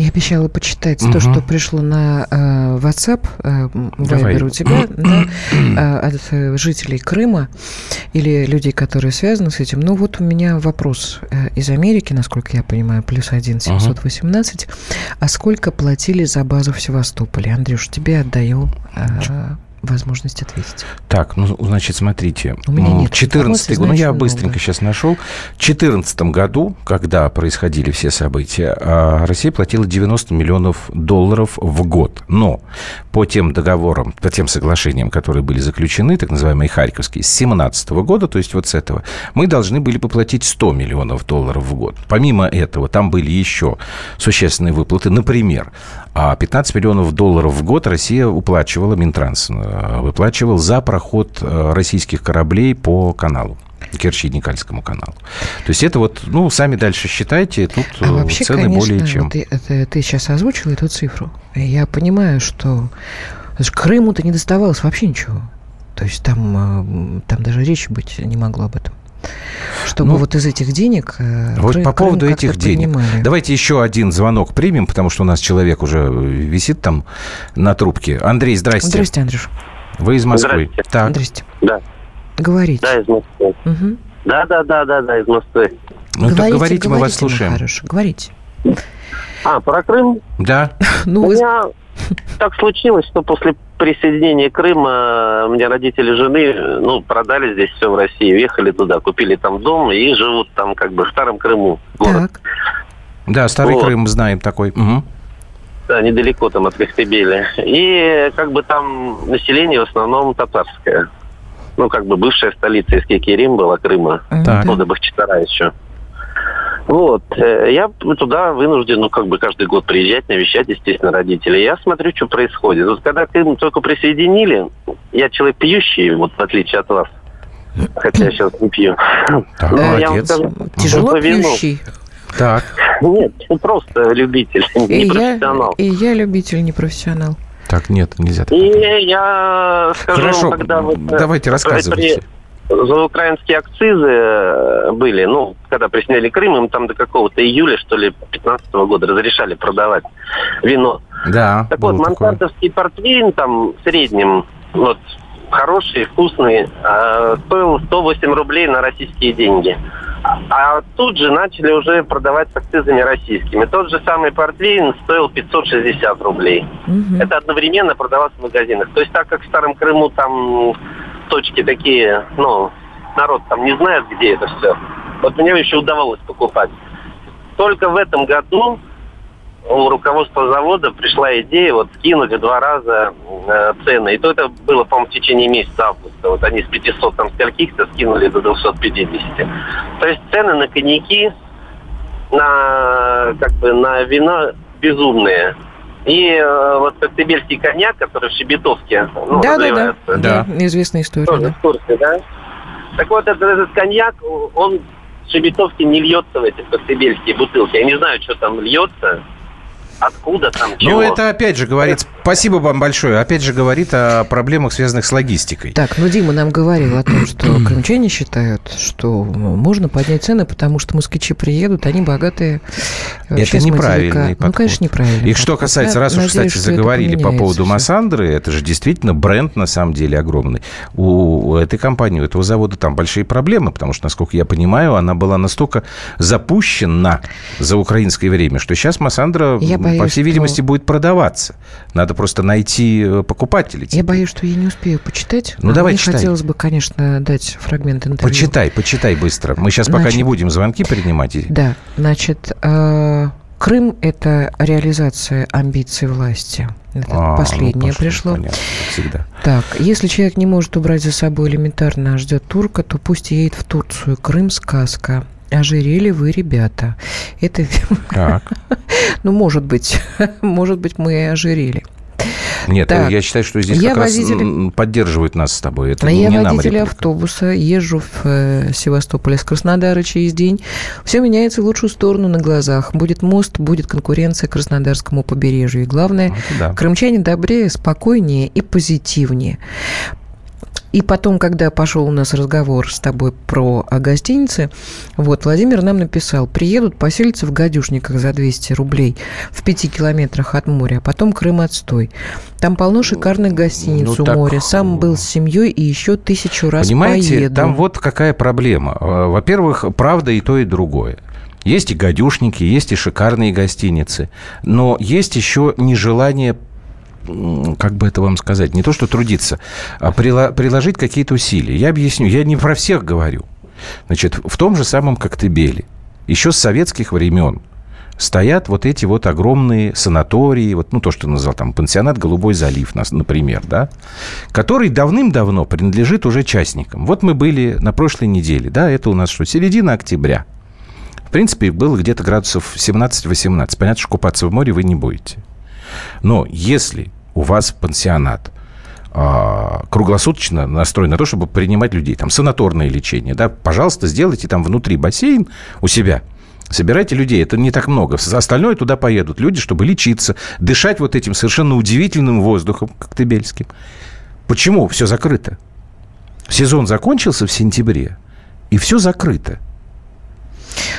C: Я обещала почитать то,
B: Мгм.
C: что пришло на э, WhatsApp, э. Viber у тебя, да, э, от э, жителей Крыма или людей, которые связаны с этим. Ну вот у меня вопрос э, из Америки, насколько я понимаю, плюс один 718. А сколько платили за базу в Севастополе? Андрюш, тебе отдаю э, возможность ответить.
B: Так, ну, значит, смотрите.
C: У меня нет
B: 14
C: информации,
B: год, ну, я быстренько
C: много.
B: сейчас нашел. В 2014 году, когда происходили все события, а, Россия платила 90 миллионов долларов в год. Но по тем договорам, по тем соглашениям, которые были заключены, так называемые Харьковские, с 2017 года, то есть вот с этого, мы должны были поплатить 100 миллионов долларов в год. Помимо этого, там были еще существенные выплаты. Например, а 15 миллионов долларов в год Россия уплачивала, Минтранс э, выплачивал за проход э, российских кораблей по каналу. Керчи-Никольскому каналу. То есть это вот, ну, сами дальше считайте, тут
C: А
B: э,
C: вообще,
B: цены
C: конечно,
B: более чем.
C: вот и- это ты сейчас озвучил эту цифру. Я понимаю, что Крыму-то не доставалось вообще ничего. То есть там, там даже речи быть не могло об этом. Чтобы
B: Ну,
C: вот из этих денег... э,
B: Вот
C: Крым-
B: по поводу
C: Крым
B: этих денег.
C: поднимали.
B: Давайте еще один звонок примем, потому что у нас человек уже висит там на трубке. Андрей, здрасте.
C: Здрасте, Андрюш.
B: Вы из Москвы.
L: Здрасте.
B: Так.
C: Здрасте.
L: Да.
C: Говорите.
L: Да, из Москвы.
C: Мгм.
L: Да, да, да, да, да, из Москвы.
B: Ну, так говорите, мы вас
C: говорите, мой
B: слушаем.
C: хороший, говорите.
L: А, про Крым?
B: Да.
C: Ну,
L: У
C: вы-
L: меня так случилось, что после присоединения Крыма мне родители жены, ну, продали здесь все в России, уехали туда, купили там дом и живут там как бы в Старом Крыму. город.
C: Так.
B: Да, Старый
L: Вот.
B: Крым знаем такой. Мгм.
L: Да, недалеко там от Коктебеля. И как бы там население в основном татарское. Ну, как бы бывшая столица из Кекерим была Крыма.
B: Так.
L: Ну, до Бахчисара еще. Вот. э, Я туда вынужден, ну, как бы каждый год приезжать, навещать, естественно, родителей. Я смотрю, что происходит. Вот когда Крым только присоединили, я человек пьющий, вот в отличие от вас. Хотя я сейчас не пью.
B: Так,
L: Ну, я вам скажу,
C: Тяжело пьющий.
B: Так.
L: Нет, ну, просто любитель,
C: И
L: не
C: я,
L: профессионал.
C: и я любитель, не профессионал.
B: Так, нет, нельзя. так.
L: И я скажу,
B: Хорошо,
L: когда вот... э,
B: давайте
L: при-
B: рассказывайте.
L: За украинские акцизы э, были, ну, когда присняли Крым, им там до какого-то июля, что ли, 15 года разрешали продавать вино.
B: Да,
L: Так вот, мансардовский портвейн там в среднем, вот, хороший, вкусный, э, стоил 108 рублей на российские деньги. А тут же начали уже продавать с акцизами российскими. Тот же самый портвейн стоил 560 рублей.
C: Мгм.
L: Это одновременно продавалось в магазинах. То есть так как в Старом Крыму там точки такие, ну, народ там не знает, где это все. Вот мне еще удавалось покупать. Только в этом году у руководства завода пришла идея вот скинуть в два раза э, цены. И то это было, по-моему, в течение месяца августа. Вот они с 500 там скольких-то скинули до 250. То есть цены на коньяки, на как бы на вино безумные. И э, вот коктебельский коньяк, который в Щебетовке ну,
C: да, да, да, да. Известная история,
L: тоже
C: да.
L: в курсе, да? Так вот, этот, этот коньяк, он в Шебетовке не льется в эти коктебельские бутылки. Я не знаю, что там льется.
M: Откуда там, чего.
B: Ну, это опять же говорит, спасибо вам большое, опять же говорит о проблемах, связанных с логистикой.
C: Так, ну Дима нам говорил о том, что крымчане считают, что можно поднять цены, потому что москвичи приедут, они богатые.
B: Это неправильный подход.
C: Ну, конечно, неправильно.
B: И что касается, раз уж, кстати, заговорили по поводу Массандры, это же действительно бренд, на самом деле, огромный. У этой компании, у этого завода там большие проблемы, потому что, насколько я понимаю, она была настолько запущена за украинское время, что сейчас Массандра, я боюсь, по всей видимости, что... будет продаваться. Надо просто найти э, покупателей.
C: Я боюсь, что я не успею почитать.
B: Ну, давай
C: Мне
B: читай.
C: хотелось бы, конечно, дать фрагмент интервью.
B: Почитай, почитай быстро. Мы сейчас значит, пока не будем звонки принимать.
C: Да, значит, э, Крым – это реализация амбиций власти. Это а, последнее ну, пришло.
B: Понятно, всегда.
C: Так, если человек не может убрать за собой элементарно, а ждет турка, то пусть едет в Турцию. Крым – сказка. Ожирели вы, ребята. Это...
B: Так.
C: ну, может быть. может быть, мы и ожирели.
B: Нет, так, я считаю, что здесь я как водитель... раз поддерживают нас с тобой. Это
C: я
B: не
C: водитель
B: нам
C: автобуса, езжу в э, Севастополь с Краснодара через день. Все меняется в лучшую сторону на глазах. Будет мост, будет конкуренция Краснодарскому побережью. И главное, да. крымчане добрее, спокойнее и позитивнее. И потом, когда пошел у нас разговор с тобой про гостиницы, вот, Владимир нам написал, приедут, поселятся в гадюшниках за 200 рублей в пяти километрах от моря, а потом Крым отстой. Там полно шикарных гостиниц ну, у так... моря. Сам был с семьей и еще тысячу раз
B: Понимаете,
C: поеду.
B: там вот какая проблема. Во-первых, правда и то, и другое. Есть и гадюшники, есть и шикарные гостиницы, но есть еще нежелание как бы это вам сказать, не то что трудиться, а приложить какие-то усилия. Я объясню, я не про всех говорю. Значит, в том же самом Коктебеле, еще с советских времен, стоят вот эти вот огромные санатории, вот, ну, то, что назвал там пансионат «Голубой залив», например, да, который давным-давно принадлежит уже частникам. Вот мы были на прошлой неделе, да, это у нас что, середина октября. В принципе, было где-то градусов 17-18. Понятно, что купаться в море вы не будете. Но если у вас пансионат а, круглосуточно настроен на то, чтобы принимать людей, там, санаторное лечение, да, пожалуйста, сделайте там внутри бассейн у себя, Собирайте людей, это не так много. Остальное туда поедут люди, чтобы лечиться, дышать вот этим совершенно удивительным воздухом коктебельским. Почему все закрыто? Сезон закончился в сентябре, и все закрыто.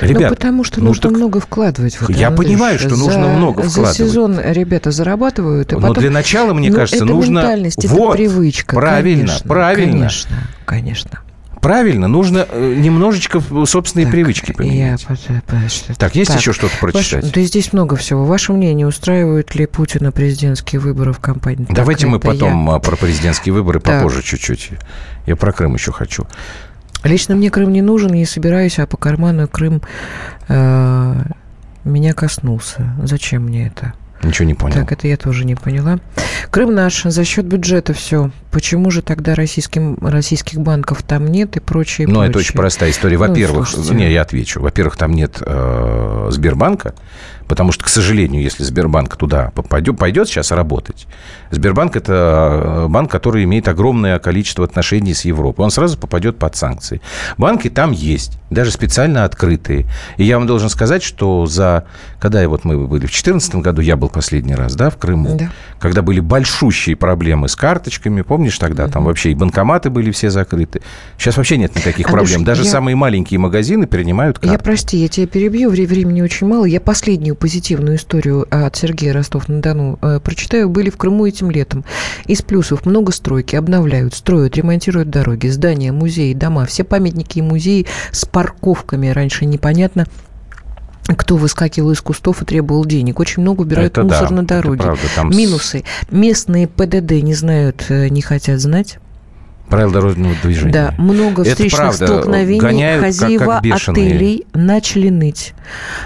C: Ребят, ну, потому что ну, нужно так... много вкладывать.
B: В это, я Андрюш. понимаю, что нужно за, много вкладывать.
C: За сезон ребята зарабатывают. И
B: Но
C: потом...
B: для начала, мне
C: ну,
B: кажется,
C: это
B: нужно...
C: Ментальность,
B: вот,
C: это привычка.
B: Правильно,
C: конечно,
B: правильно.
C: Конечно, конечно.
B: Правильно, нужно э, немножечко собственные так, привычки поменять.
C: Я...
B: Так, есть так, еще что-то прочитать?
C: Ваш... Да здесь много всего. Ваше мнение, устраивают ли Путина президентские выборы в кампании?
B: Давайте так, мы потом я... про президентские выборы так. попозже чуть-чуть. Я про Крым еще хочу.
C: Лично мне Крым не нужен, не собираюсь, а по карману Крым э, меня коснулся. Зачем мне это?
B: Ничего не понял.
C: Так, это я тоже не поняла. Крым наш, за счет бюджета все. Почему же тогда российским, российских банков там нет и прочее?
B: Ну,
C: прочее?
B: это очень простая история. Ну, Во-первых, ну, не, я отвечу. Во-первых, там нет э, Сбербанка, потому что, к сожалению, если Сбербанк туда пойдет, пойдет сейчас работать, Сбербанк – это э, банк, который имеет огромное количество отношений с Европой. Он сразу попадет под санкции. Банки там есть, даже специально открытые. И я вам должен сказать, что за... Когда вот мы были в 2014 году, я был последний раз, да, в Крыму, да. когда были большущие проблемы с карточками, помнишь тогда, там вообще и банкоматы были все закрыты. Сейчас вообще нет никаких Андрюш, проблем. Даже я... самые маленькие магазины принимают карты.
C: Я, прости, я тебя перебью, времени очень мало. Я последнюю позитивную историю от Сергея Ростов-на-Дону э, прочитаю. Были в Крыму эти этим летом. Из плюсов много стройки, обновляют, строят, ремонтируют дороги, здания, музеи, дома. Все памятники и музеи с парковками. Раньше непонятно, кто выскакивал из кустов и требовал денег. Очень много убирают это мусор да, на дороге. Правда, там... Минусы. Местные ПДД не знают, э, не хотят знать.
B: Правил дорожного движения.
C: Да, много встречных правда. столкновений. Гоняют, Хозяева как, как отелей начали ныть.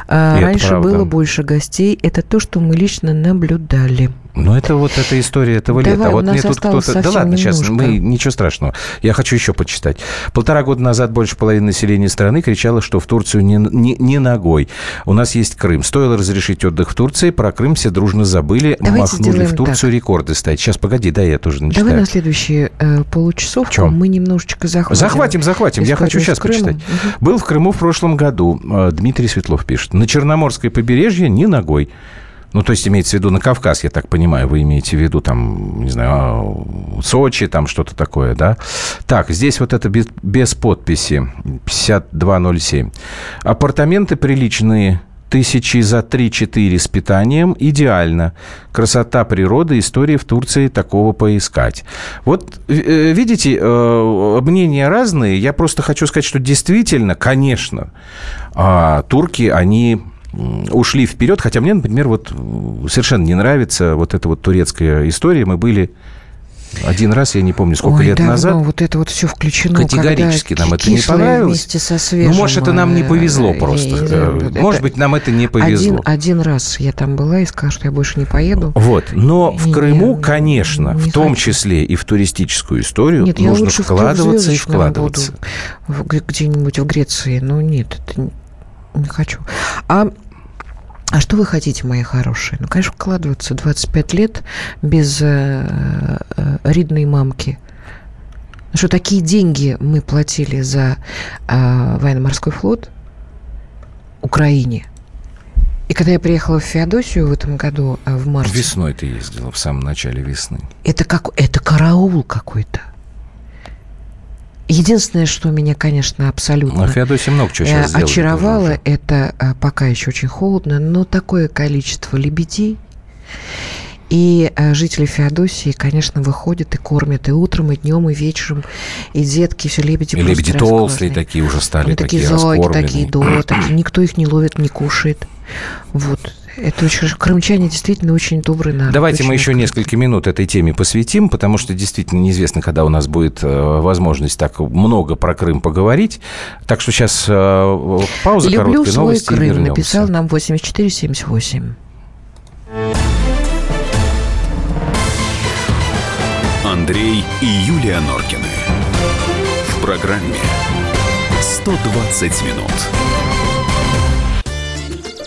C: А, раньше было больше гостей. Это то, что мы лично наблюдали.
B: Ну, это вот эта история этого Давай, лета. Вот мне тут кто-то... Да ладно, немножко. сейчас мы... Ничего страшного. Я хочу еще почитать. Полтора года назад больше половины населения страны кричало, что в Турцию не, не, не ногой. У нас есть Крым. Стоило разрешить отдых в Турции, про Крым все дружно забыли.
C: Давайте
B: махнули в Турцию так. рекорды ставить. Сейчас, погоди, да, я тоже начитаю.
C: Давай на следующие э, полчасовку мы немножечко захватим.
B: Захватим, захватим. Я хочу сейчас почитать. Угу. Был в Крыму в прошлом году. Э, Дмитрий Светлов пишет. На Черноморское побережье ни ногой. Ну, то есть имеется в виду на Кавказ, я так понимаю, вы имеете в виду там, не знаю, а, Сочи, там что-то такое, да? Так, здесь вот это без, без подписи, 5207. Апартаменты приличные, тысячи за 3-4 с питанием идеально. Красота природы, истории в Турции такого поискать. Вот э, видите, э, мнения разные. Я просто хочу сказать, что действительно, конечно, а, турки, они ушли вперед, хотя мне, например, вот совершенно не нравится вот эта вот турецкая история. Мы были один раз, я не помню, сколько
C: Ой,
B: лет
C: давно
B: назад.
C: вот это вот все включено.
B: Категорически нам это не понравилось.
C: Вместе со свежим,
B: ну, может, это нам не повезло
C: э,
B: просто.
C: э,
B: Э,
C: это
B: Может быть, нам это не повезло.
C: Один, один раз я там была и сказала, что я больше не поеду.
B: Вот. Но в
C: Не,
B: Крыму,
C: не
B: конечно, в
C: хочу.
B: том числе и в туристическую историю
C: Нет, я
B: нужно
C: в
B: вкладываться и вкладываться.
C: буду, в- где-нибудь в Греции. Ну, нет, это не, не хочу. А, а что вы хотите, мои хорошие? Ну, конечно, вкладываться 25 лет без э, э, ридной мамки. Что такие деньги мы платили за э, военно-морской флот Украине. И когда я приехала в Феодосию в этом году, э, в марте,
B: Весной ты ездила, в самом начале весны.
C: это как это караул какой-то. Единственное, что меня, конечно, абсолютно
B: Феодосии много чего
C: э,
B: сейчас
C: очаровало, это э, пока еще очень холодно, но такое количество лебедей. И э, жители Феодосии, конечно, выходят и кормят и утром, и днем, и вечером. И детки, все лебеди
B: И лебеди толстые такие уже стали,
C: Они
B: такие,
C: такие
B: раскормленные.
C: такие, да, такие. Никто их не ловит, не кушает. Вот. Это очень. Крымчане действительно очень добрый народ.
B: Давайте
C: очень
B: мы еще
C: открытый.
B: несколько минут этой теме посвятим, потому что действительно неизвестно, когда у нас будет э, возможность так много про Крым поговорить. Так что сейчас э, пауза
C: Люблю
B: короткая,
C: свой
B: новости и
C: Крым,
B: вернемся.
C: написал нам 8478.
A: Андрей и Юлия Норкины. В программе 120 минут.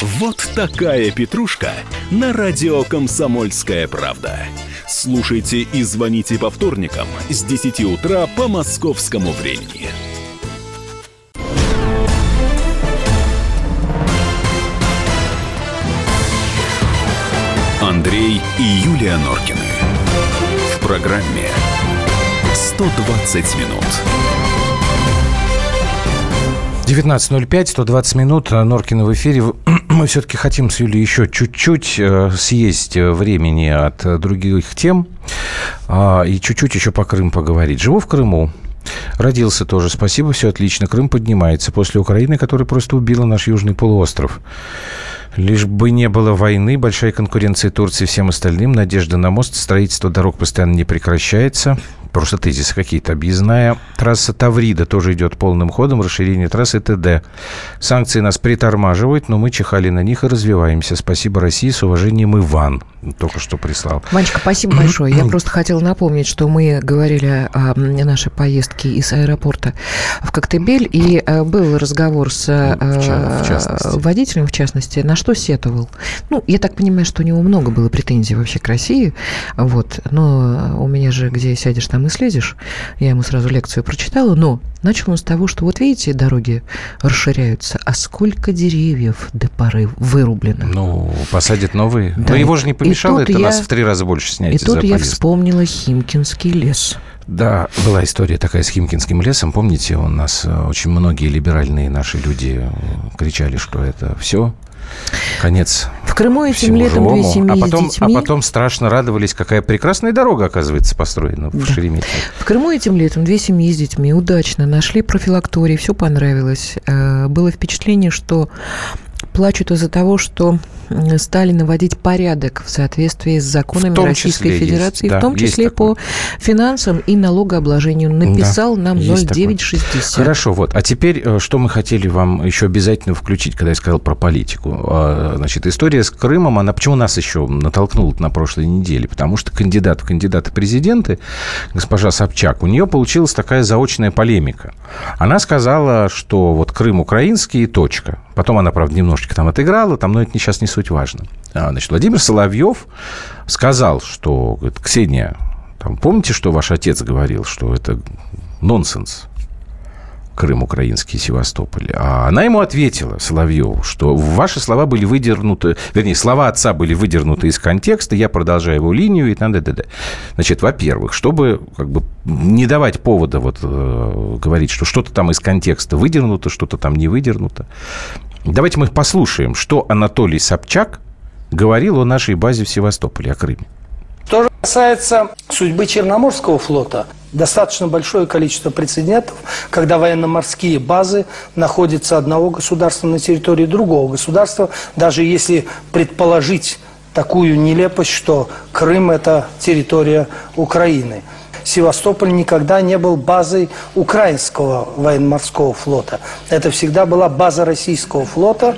A: Вот такая петрушка на радио «Комсомольская правда». Слушайте и звоните по вторникам с 10 утра по московскому времени. Андрей и Юлия Норкины. В программе 120 минут.
B: 19.05, 120 минут, Норкина в эфире. Мы все-таки хотим с Юлей еще чуть-чуть э, съесть э, времени от э, других тем а, и чуть-чуть еще по Крым поговорить. Живу в Крыму. Родился тоже. Спасибо, все отлично. Крым поднимается после Украины, которая просто убила наш южный полуостров. Лишь бы не было войны, большая конкуренция Турции всем остальным, надежда на мост, строительство дорог постоянно не прекращается. Просто тезисы какие-то. Объездная трасса Таврида тоже идет полным ходом, расширение трассы ТД. Санкции нас притормаживают, но мы чихали на них и развиваемся. Спасибо России, с уважением Иван. Только что прислал.
C: Ванечка, спасибо большое. Я просто хотела напомнить, что мы говорили о нашей поездке из аэропорта в Коктебель, и э, был разговор с э,
B: Ну, в частности.
C: водителем, в частности, на что сетовал. Ну, я так понимаю, что у него много было претензий вообще к России, вот, но у меня же, где сядешь, там и слезешь. Я ему сразу лекцию прочитала, но начал он с того, что вот видите, дороги расширяются, а сколько деревьев до поры вырублено.
B: Ну, посадят новые.
C: Да,
B: Но его же не помешало это
C: я-
B: нас в три раза больше снять
C: И тут я вспомнила Химкинский лес.
B: Да, была история такая с Химкинским лесом. Помните, у нас э, очень многие либеральные наши люди э, кричали, что это все, конец
C: В Крыму этим летом две
B: живому.
C: семьи
B: а
C: с
B: потом,
C: детьми.
B: А потом страшно радовались, какая прекрасная дорога, оказывается, построена в Шереметьево.
C: В Крыму этим летом две семьи с детьми удачно нашли профилакторий, все понравилось. Э, Было впечатление, что плачут из-за того, что стали наводить порядок в соответствии с законами Российской Федерации, есть, в том числе по финансам и налогообложению. Написал да, нам 0960.
B: Хорошо, вот. А теперь, э, что мы хотели вам еще обязательно включить, когда я сказал про политику. А, значит, история с Крымом, она почему нас еще натолкнула на прошлой неделе? Потому что кандидат в кандидаты президенты, госпожа Собчак, у нее получилась такая заочная полемика. Она сказала, что вот Крым украинский и точка. Потом она, правда, немножечко там отыграла, там, но это сейчас не суть важно. А, значит, Владимир Соловьев сказал, что, говорит, Ксения, там, помните, что ваш отец говорил, что это нонсенс? Крым украинский, Севастополь. А она ему ответила, Соловьеву, что ваши слова были выдернуты, вернее, слова отца были выдернуты из контекста, я продолжаю его линию и т.д. Значит, во-первых, чтобы как бы не давать повода вот э, говорить, что что-то там из контекста выдернуто, что-то там не выдернуто, давайте мы послушаем, что Анатолий Собчак говорил о нашей базе в Севастополе, о Крыме.
N: Что же касается судьбы Черноморского флота, достаточно большое количество прецедентов, когда военно-морские базы находятся одного государства на территории другого государства, даже если предположить такую нелепость, что Крым – это территория Украины. Севастополь никогда не был базой украинского военно-морского флота. Это всегда была база российского флота.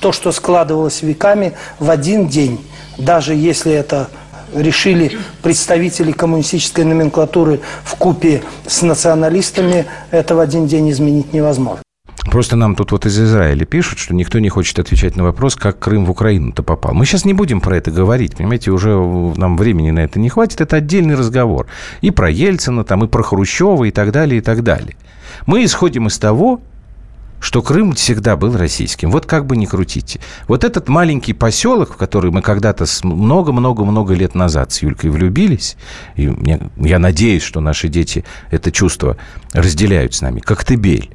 N: То, что складывалось веками в один день, даже если это решили представители коммунистической номенклатуры в купе с националистами, это в один день изменить невозможно.
B: Просто нам тут вот из Израиля пишут, что никто не хочет отвечать на вопрос, как Крым в Украину-то попал. Мы сейчас не будем про это говорить, понимаете, уже нам времени на это не хватит, это отдельный разговор. И про Ельцина, там, и про Хрущева, и так далее, и так далее. Мы исходим из того, что Крым всегда был российским. Вот как бы ни крутите. Вот этот маленький поселок, в который мы когда-то много-много-много лет назад с Юлькой влюбились, и мне, я надеюсь, что наши дети это чувство разделяют с нами, Коктебель.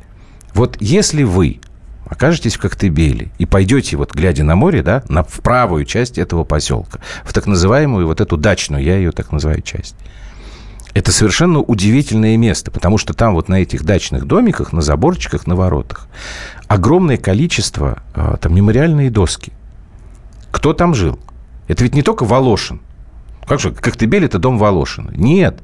B: Вот если вы окажетесь в Коктебеле и пойдете, вот глядя на море, да, на, в правую часть этого поселка, в так называемую вот эту дачную, я ее так называю, часть, это совершенно удивительное место, потому что там вот на этих дачных домиках, на заборчиках, на воротах огромное количество, а, там мемориальные доски. Кто там жил? Это ведь не только Волошин. Как же, Коктебель – это дом Волошина. Нет.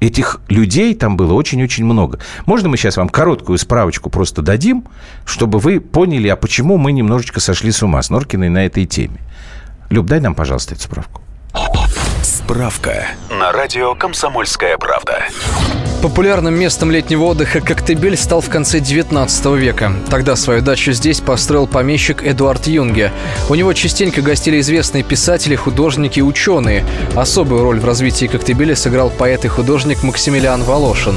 B: Этих людей там было очень-очень много. Можно мы сейчас вам короткую справочку просто дадим, чтобы вы поняли, а почему мы немножечко сошли с ума с Норкиной на этой теме? Люб, дай нам, пожалуйста, эту справку.
A: Справка на радио «Комсомольская правда».
O: Популярным местом летнего отдыха Коктебель стал в конце 19 века. Тогда свою дачу здесь построил помещик Эдуард Юнге. У него частенько гостили известные писатели, художники ученые. Особую роль в развитии Коктебеля сыграл поэт и художник Максимилиан Волошин.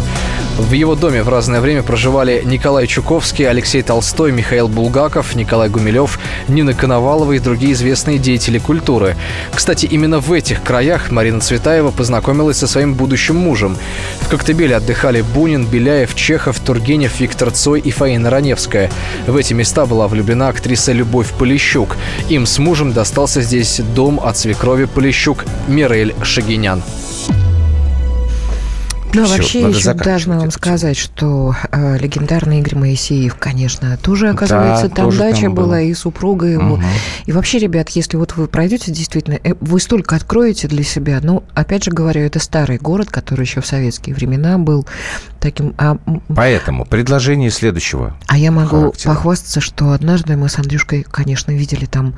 O: В его доме в разное время проживали Николай Чуковский, Алексей Толстой, Михаил Булгаков, Николай Гумилев, Нина Коновалова и другие известные деятели культуры. Кстати, именно в этих краях Марина Цветаева познакомилась со своим будущим мужем. В Коктебеле отдыхали Бунин, Беляев, Чехов, Тургенев, Виктор Цой и Фаина Раневская. В эти места была влюблена актриса Любовь Полищук. Им с мужем достался здесь дом от свекрови Полищук Мирель Шагинян.
C: Ну, Все, вообще еще должна вам сказать, что э, легендарный Игорь Моисеев, конечно, тоже, оказывается, да, там тоже дача там была, и супруга его. Угу. И вообще, ребят, если вот вы пройдете, действительно, э, вы столько откроете для себя. Ну, опять же говорю, это старый город, который еще в советские времена был таким... А...
B: Поэтому предложение следующего
C: А я могу характера. похвастаться, что однажды мы с Андрюшкой, конечно, видели там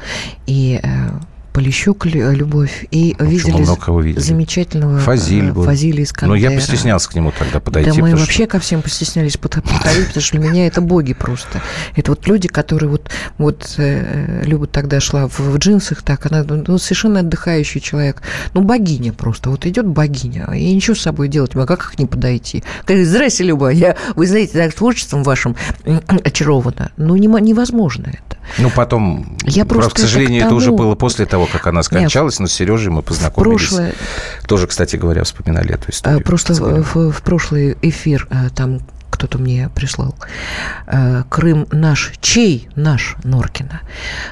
C: и... Э, Полищук Любовь и ну, видели, видели замечательного
B: Фазиль
C: э, был. Фазиля Искандера.
B: Но я постеснялся к нему тогда подойти.
C: Да мы вообще что... ко всем постеснялись подходить, потому что для меня это боги просто. Это вот люди, которые вот, вот э, Люба тогда шла в, в джинсах, так, она ну, совершенно отдыхающий человек. Ну, богиня просто. Вот идет богиня, и ничего с собой делать, а как к ней подойти? Говорит, здрасте, Люба, я, вы знаете, так, творчеством вашим очарована. Ну, не, невозможно это.
B: Ну, потом, я просто, к сожалению, это, тому... это уже было после того, как она скончалась, Нет, но с Сережей мы познакомились. Прошлое... Тоже, кстати говоря, вспоминали эту историю.
C: Просто в, в, в прошлый эфир э, там кто-то мне прислал. Э, Крым наш. Чей наш Норкина?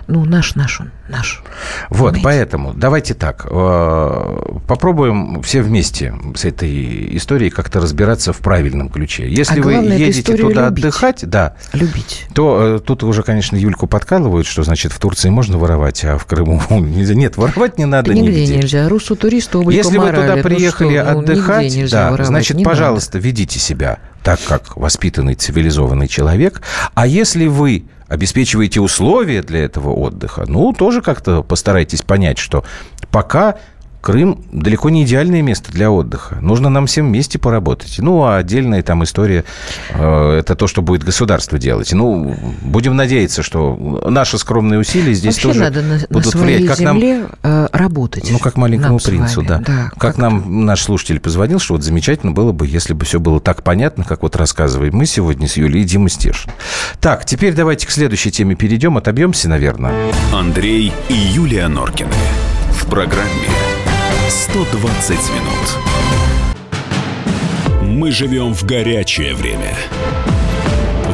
C: Ну, наш, наш он, наш.
B: Вот, Понимаете? поэтому давайте так. Э, попробуем все вместе с этой историей как-то разбираться в правильном ключе. Если а вы едете туда любить. отдыхать, да,
C: любить.
B: то э, тут уже, конечно, Юльку подкалывают, что значит в Турции можно воровать, а в Крыму нельзя. Нет, воровать не надо
C: нигде. Нигде нельзя. Русу туристу
B: Если вы туда приехали ну, что, ну, отдыхать, да, воровать, значит, пожалуйста, надо. ведите себя так, как воспитанный цивилизованный человек. А если вы обеспечиваете условия для этого отдыха, ну, тоже как-то постарайтесь понять, что пока Крым далеко не идеальное место для отдыха. Нужно нам всем вместе поработать. Ну, а отдельная там история э, это то, что будет государство делать. Ну, будем надеяться, что наши скромные усилия здесь
C: Вообще
B: тоже
C: надо на,
B: будут
C: на
B: влиять.
C: Как земле нам, э, работать.
B: Ну, как маленькому принцу, да. да. Как, как нам наш слушатель позвонил, что вот замечательно было бы, если бы все было так понятно, как вот рассказываем мы сегодня с Юлией Дима Стешин. Так, теперь давайте к следующей теме перейдем, отобьемся, наверное.
A: Андрей и Юлия Норкины. В программе 120 минут. Мы живем в горячее время.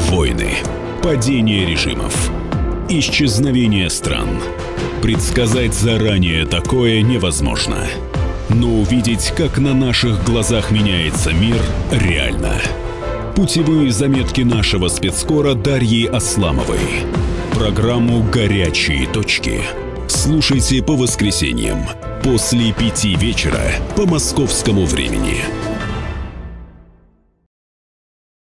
A: Войны, падение режимов, исчезновение стран. Предсказать заранее такое невозможно. Но увидеть, как на наших глазах меняется мир, реально. Путевые заметки нашего спецкора Дарьи Асламовой. Программу «Горячие точки». Слушайте по воскресеньям – после пяти вечера по московскому времени.